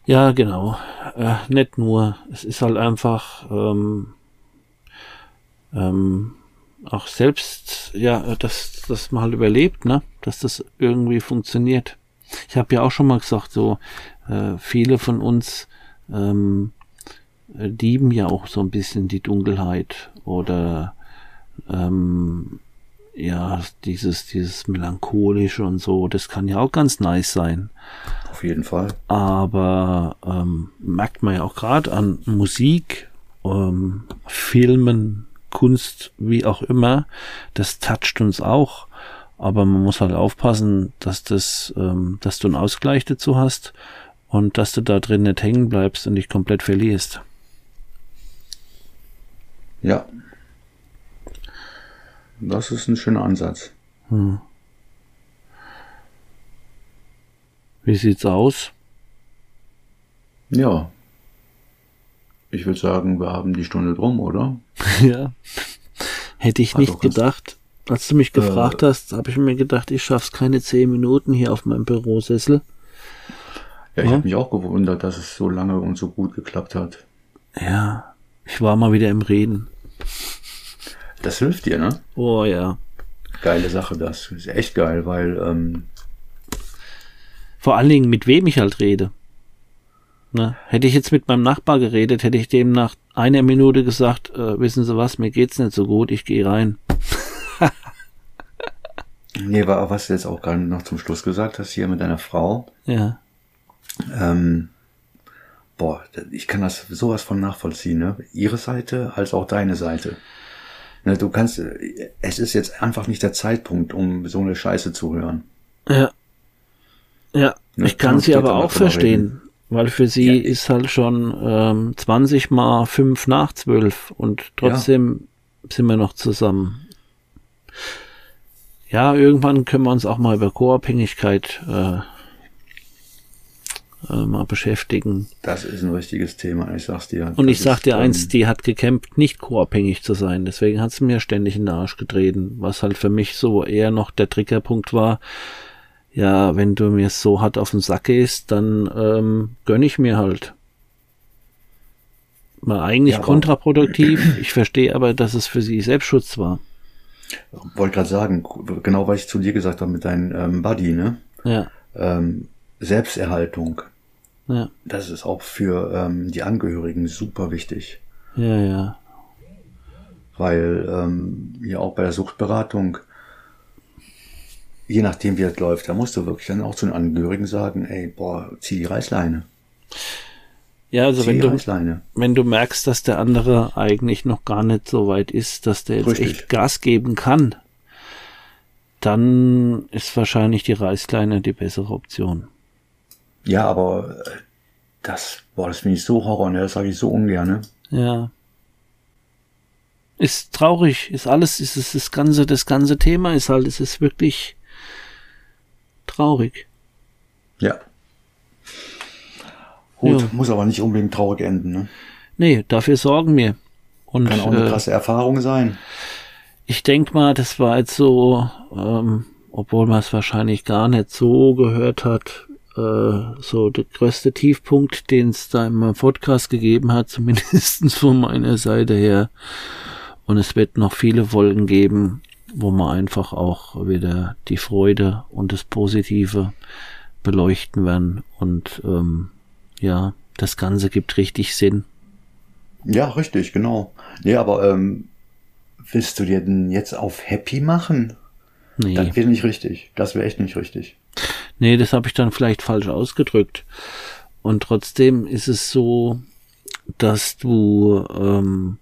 Ja, genau. Äh, nicht nur. Es ist halt einfach ähm, ähm, auch selbst, ja, dass, dass man halt überlebt, ne? Dass das irgendwie funktioniert. Ich habe ja auch schon mal gesagt, so äh, viele von uns ähm, lieben ja auch so ein bisschen die Dunkelheit oder ähm, ja, dieses, dieses melancholische und so, das kann ja auch ganz nice sein. Auf jeden Fall. Aber ähm, merkt man ja auch gerade an Musik, ähm, Filmen, Kunst, wie auch immer, das toucht uns auch. Aber man muss halt aufpassen, dass das, ähm, dass du einen Ausgleich dazu hast und dass du da drin nicht hängen bleibst und dich komplett verlierst. Ja. Das ist ein schöner Ansatz. Hm. Wie sieht's aus? Ja. Ich würde sagen, wir haben die Stunde drum, oder? ja. Hätte ich nicht gedacht. Als du mich äh. gefragt äh, hast, habe ich mir gedacht, ich schaff's keine zehn Minuten hier auf meinem Bürosessel. Ja, ich ja. habe mich auch gewundert, dass es so lange und so gut geklappt hat. Ja, ich war mal wieder im Reden. Das hilft dir, ne? Oh ja. Geile Sache, das ist echt geil, weil ähm, vor allen Dingen mit wem ich halt rede. Ne? Hätte ich jetzt mit meinem Nachbar geredet, hätte ich dem nach einer Minute gesagt, äh, wissen Sie was, mir geht's nicht so gut, ich gehe rein. nee, war was du jetzt auch gerade noch zum Schluss gesagt hast, hier mit deiner Frau. Ja. Ähm, boah, ich kann das sowas von nachvollziehen, ne? Ihre Seite als auch deine Seite. Ne, du kannst, es ist jetzt einfach nicht der Zeitpunkt, um so eine Scheiße zu hören. Ja. Ja, ne, ich kann sie aber auch verstehen. Reden. Weil für sie ja. ist halt schon ähm, 20 mal 5 nach 12 und trotzdem ja. sind wir noch zusammen. Ja, irgendwann können wir uns auch mal über Co-Abhängigkeit äh, äh, mal beschäftigen. Das ist ein richtiges Thema, ich sag's dir. Und ich sag dir ähm, eins, die hat gekämpft, nicht co-abhängig zu sein. Deswegen hat sie mir ständig in den Arsch getreten, was halt für mich so eher noch der Triggerpunkt war ja, wenn du mir so hart auf den Sack gehst, dann ähm, gönn ich mir halt. War eigentlich ja, kontraproduktiv. Ich verstehe aber, dass es für sie Selbstschutz war. Wollte gerade sagen, genau was ich zu dir gesagt habe mit deinem ähm, Buddy, ne? Ja. Ähm, Selbsterhaltung. Ja. Das ist auch für ähm, die Angehörigen super wichtig. Ja, ja. Weil ähm, ja auch bei der Suchtberatung je nachdem, wie das läuft, da musst du wirklich dann auch zu den Angehörigen sagen, ey, boah, zieh die Reißleine. Ja, also wenn du, wenn du merkst, dass der andere eigentlich noch gar nicht so weit ist, dass der jetzt Richtig. echt Gas geben kann, dann ist wahrscheinlich die Reißleine die bessere Option. Ja, aber äh, das, boah, das finde ich so Horror, ne? das sage ich so ungern. Ne? Ja. Ist traurig, ist alles, ist es das ganze, das ganze Thema ist halt, es ist wirklich traurig. Ja. Gut, ja. muss aber nicht unbedingt traurig enden, ne? Nee, dafür sorgen wir. Und, Kann auch eine äh, krasse Erfahrung sein. Ich denke mal, das war jetzt so, ähm, obwohl man es wahrscheinlich gar nicht so gehört hat, so der größte Tiefpunkt, den es da in meinem Podcast gegeben hat, zumindest von meiner Seite her. Und es wird noch viele Folgen geben, wo wir einfach auch wieder die Freude und das Positive beleuchten werden. Und ähm, ja, das Ganze gibt richtig Sinn. Ja, richtig, genau. Nee, aber ähm, willst du dir denn jetzt auf Happy machen? Nee. Das wäre nicht richtig. Das wäre echt nicht richtig. Nee, das habe ich dann vielleicht falsch ausgedrückt. Und trotzdem ist es so, dass du ähm,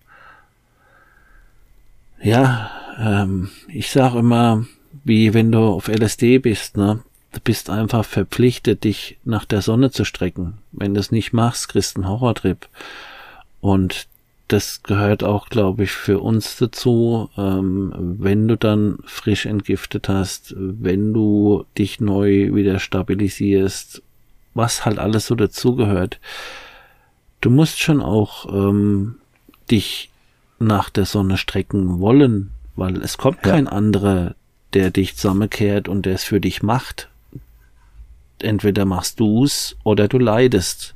ja ähm, ich sag immer, wie wenn du auf LSD bist, ne? Du bist einfach verpflichtet, dich nach der Sonne zu strecken. Wenn du es nicht machst, kriegst du einen Horrortrip. Und das gehört auch, glaube ich, für uns dazu, ähm, wenn du dann frisch entgiftet hast, wenn du dich neu wieder stabilisierst, was halt alles so dazugehört. Du musst schon auch ähm, dich nach der Sonne strecken wollen, weil es kommt ja. kein anderer, der dich zusammenkehrt und der es für dich macht. Entweder machst du's oder du leidest.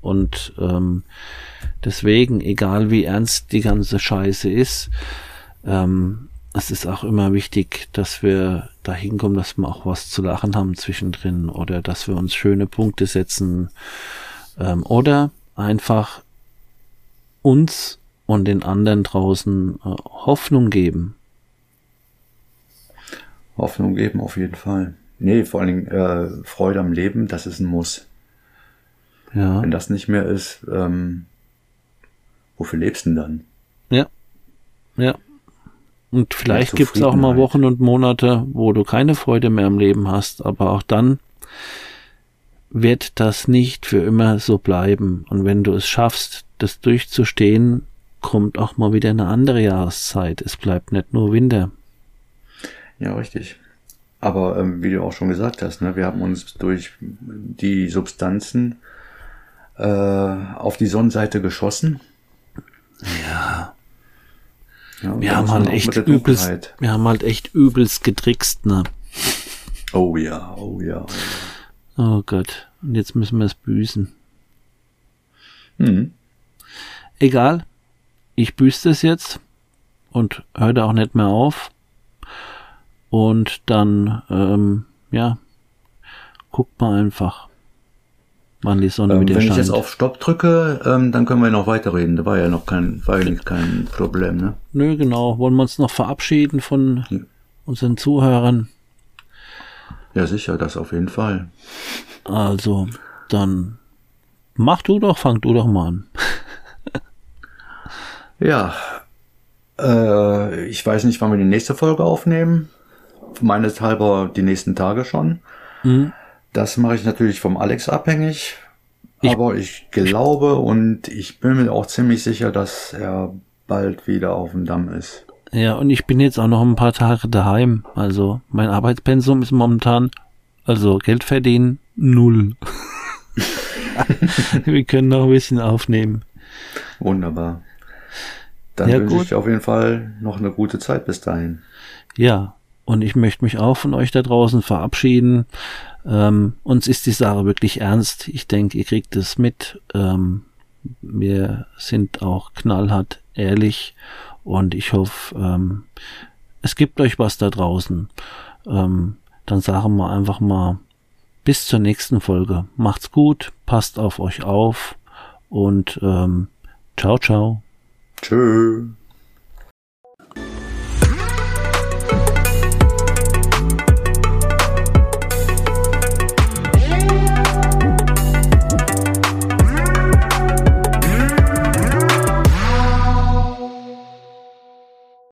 Und ähm, deswegen, egal wie ernst die ganze Scheiße ist, ähm, es ist auch immer wichtig, dass wir dahin kommen, dass wir auch was zu lachen haben zwischendrin oder dass wir uns schöne Punkte setzen ähm, oder einfach uns und den anderen draußen äh, Hoffnung geben. Hoffnung geben, auf jeden Fall. Nee, vor allen Dingen äh, Freude am Leben, das ist ein Muss. Ja. Wenn das nicht mehr ist, ähm, wofür lebst du denn dann? Ja. Ja. Und vielleicht gibt es auch mal Wochen und Monate, wo du keine Freude mehr am Leben hast, aber auch dann wird das nicht für immer so bleiben. Und wenn du es schaffst, das durchzustehen, kommt auch mal wieder eine andere Jahreszeit. Es bleibt nicht nur Winter. Ja, richtig. Aber ähm, wie du auch schon gesagt hast, ne, wir haben uns durch die Substanzen äh, auf die Sonnenseite geschossen. Ja. ja wir haben halt echt übelst, wir haben halt echt übelst getrickst, ne? Oh ja, oh ja. Oh, oh Gott. Und jetzt müssen wir es büßen. Mhm. Egal. Ich büße es jetzt und höre auch nicht mehr auf. Und dann, ähm, ja, guckt mal einfach, wann die Sonne ähm, wieder Wenn scheint. ich jetzt auf Stopp drücke, ähm, dann können wir noch weiterreden. Da war ja noch kein, war ja kein Problem, ne? Nö, genau. Wollen wir uns noch verabschieden von ja. unseren Zuhörern? Ja, sicher, das auf jeden Fall. Also, dann mach du doch, fang du doch mal an. ja, äh, ich weiß nicht, wann wir die nächste Folge aufnehmen. Meines halber die nächsten Tage schon. Mhm. Das mache ich natürlich vom Alex abhängig. Ich, aber ich glaube und ich bin mir auch ziemlich sicher, dass er bald wieder auf dem Damm ist. Ja, und ich bin jetzt auch noch ein paar Tage daheim. Also mein Arbeitspensum ist momentan, also Geld verdienen, null. Wir können noch ein bisschen aufnehmen. Wunderbar. Dann ja, wünsche gut. ich auf jeden Fall noch eine gute Zeit bis dahin. Ja, und ich möchte mich auch von euch da draußen verabschieden. Ähm, uns ist die Sache wirklich ernst. Ich denke, ihr kriegt es mit. Ähm, wir sind auch knallhart ehrlich und ich hoffe, ähm, es gibt euch was da draußen. Ähm, dann sagen wir einfach mal bis zur nächsten Folge. Macht's gut, passt auf euch auf und ähm, ciao, ciao. Tschüss.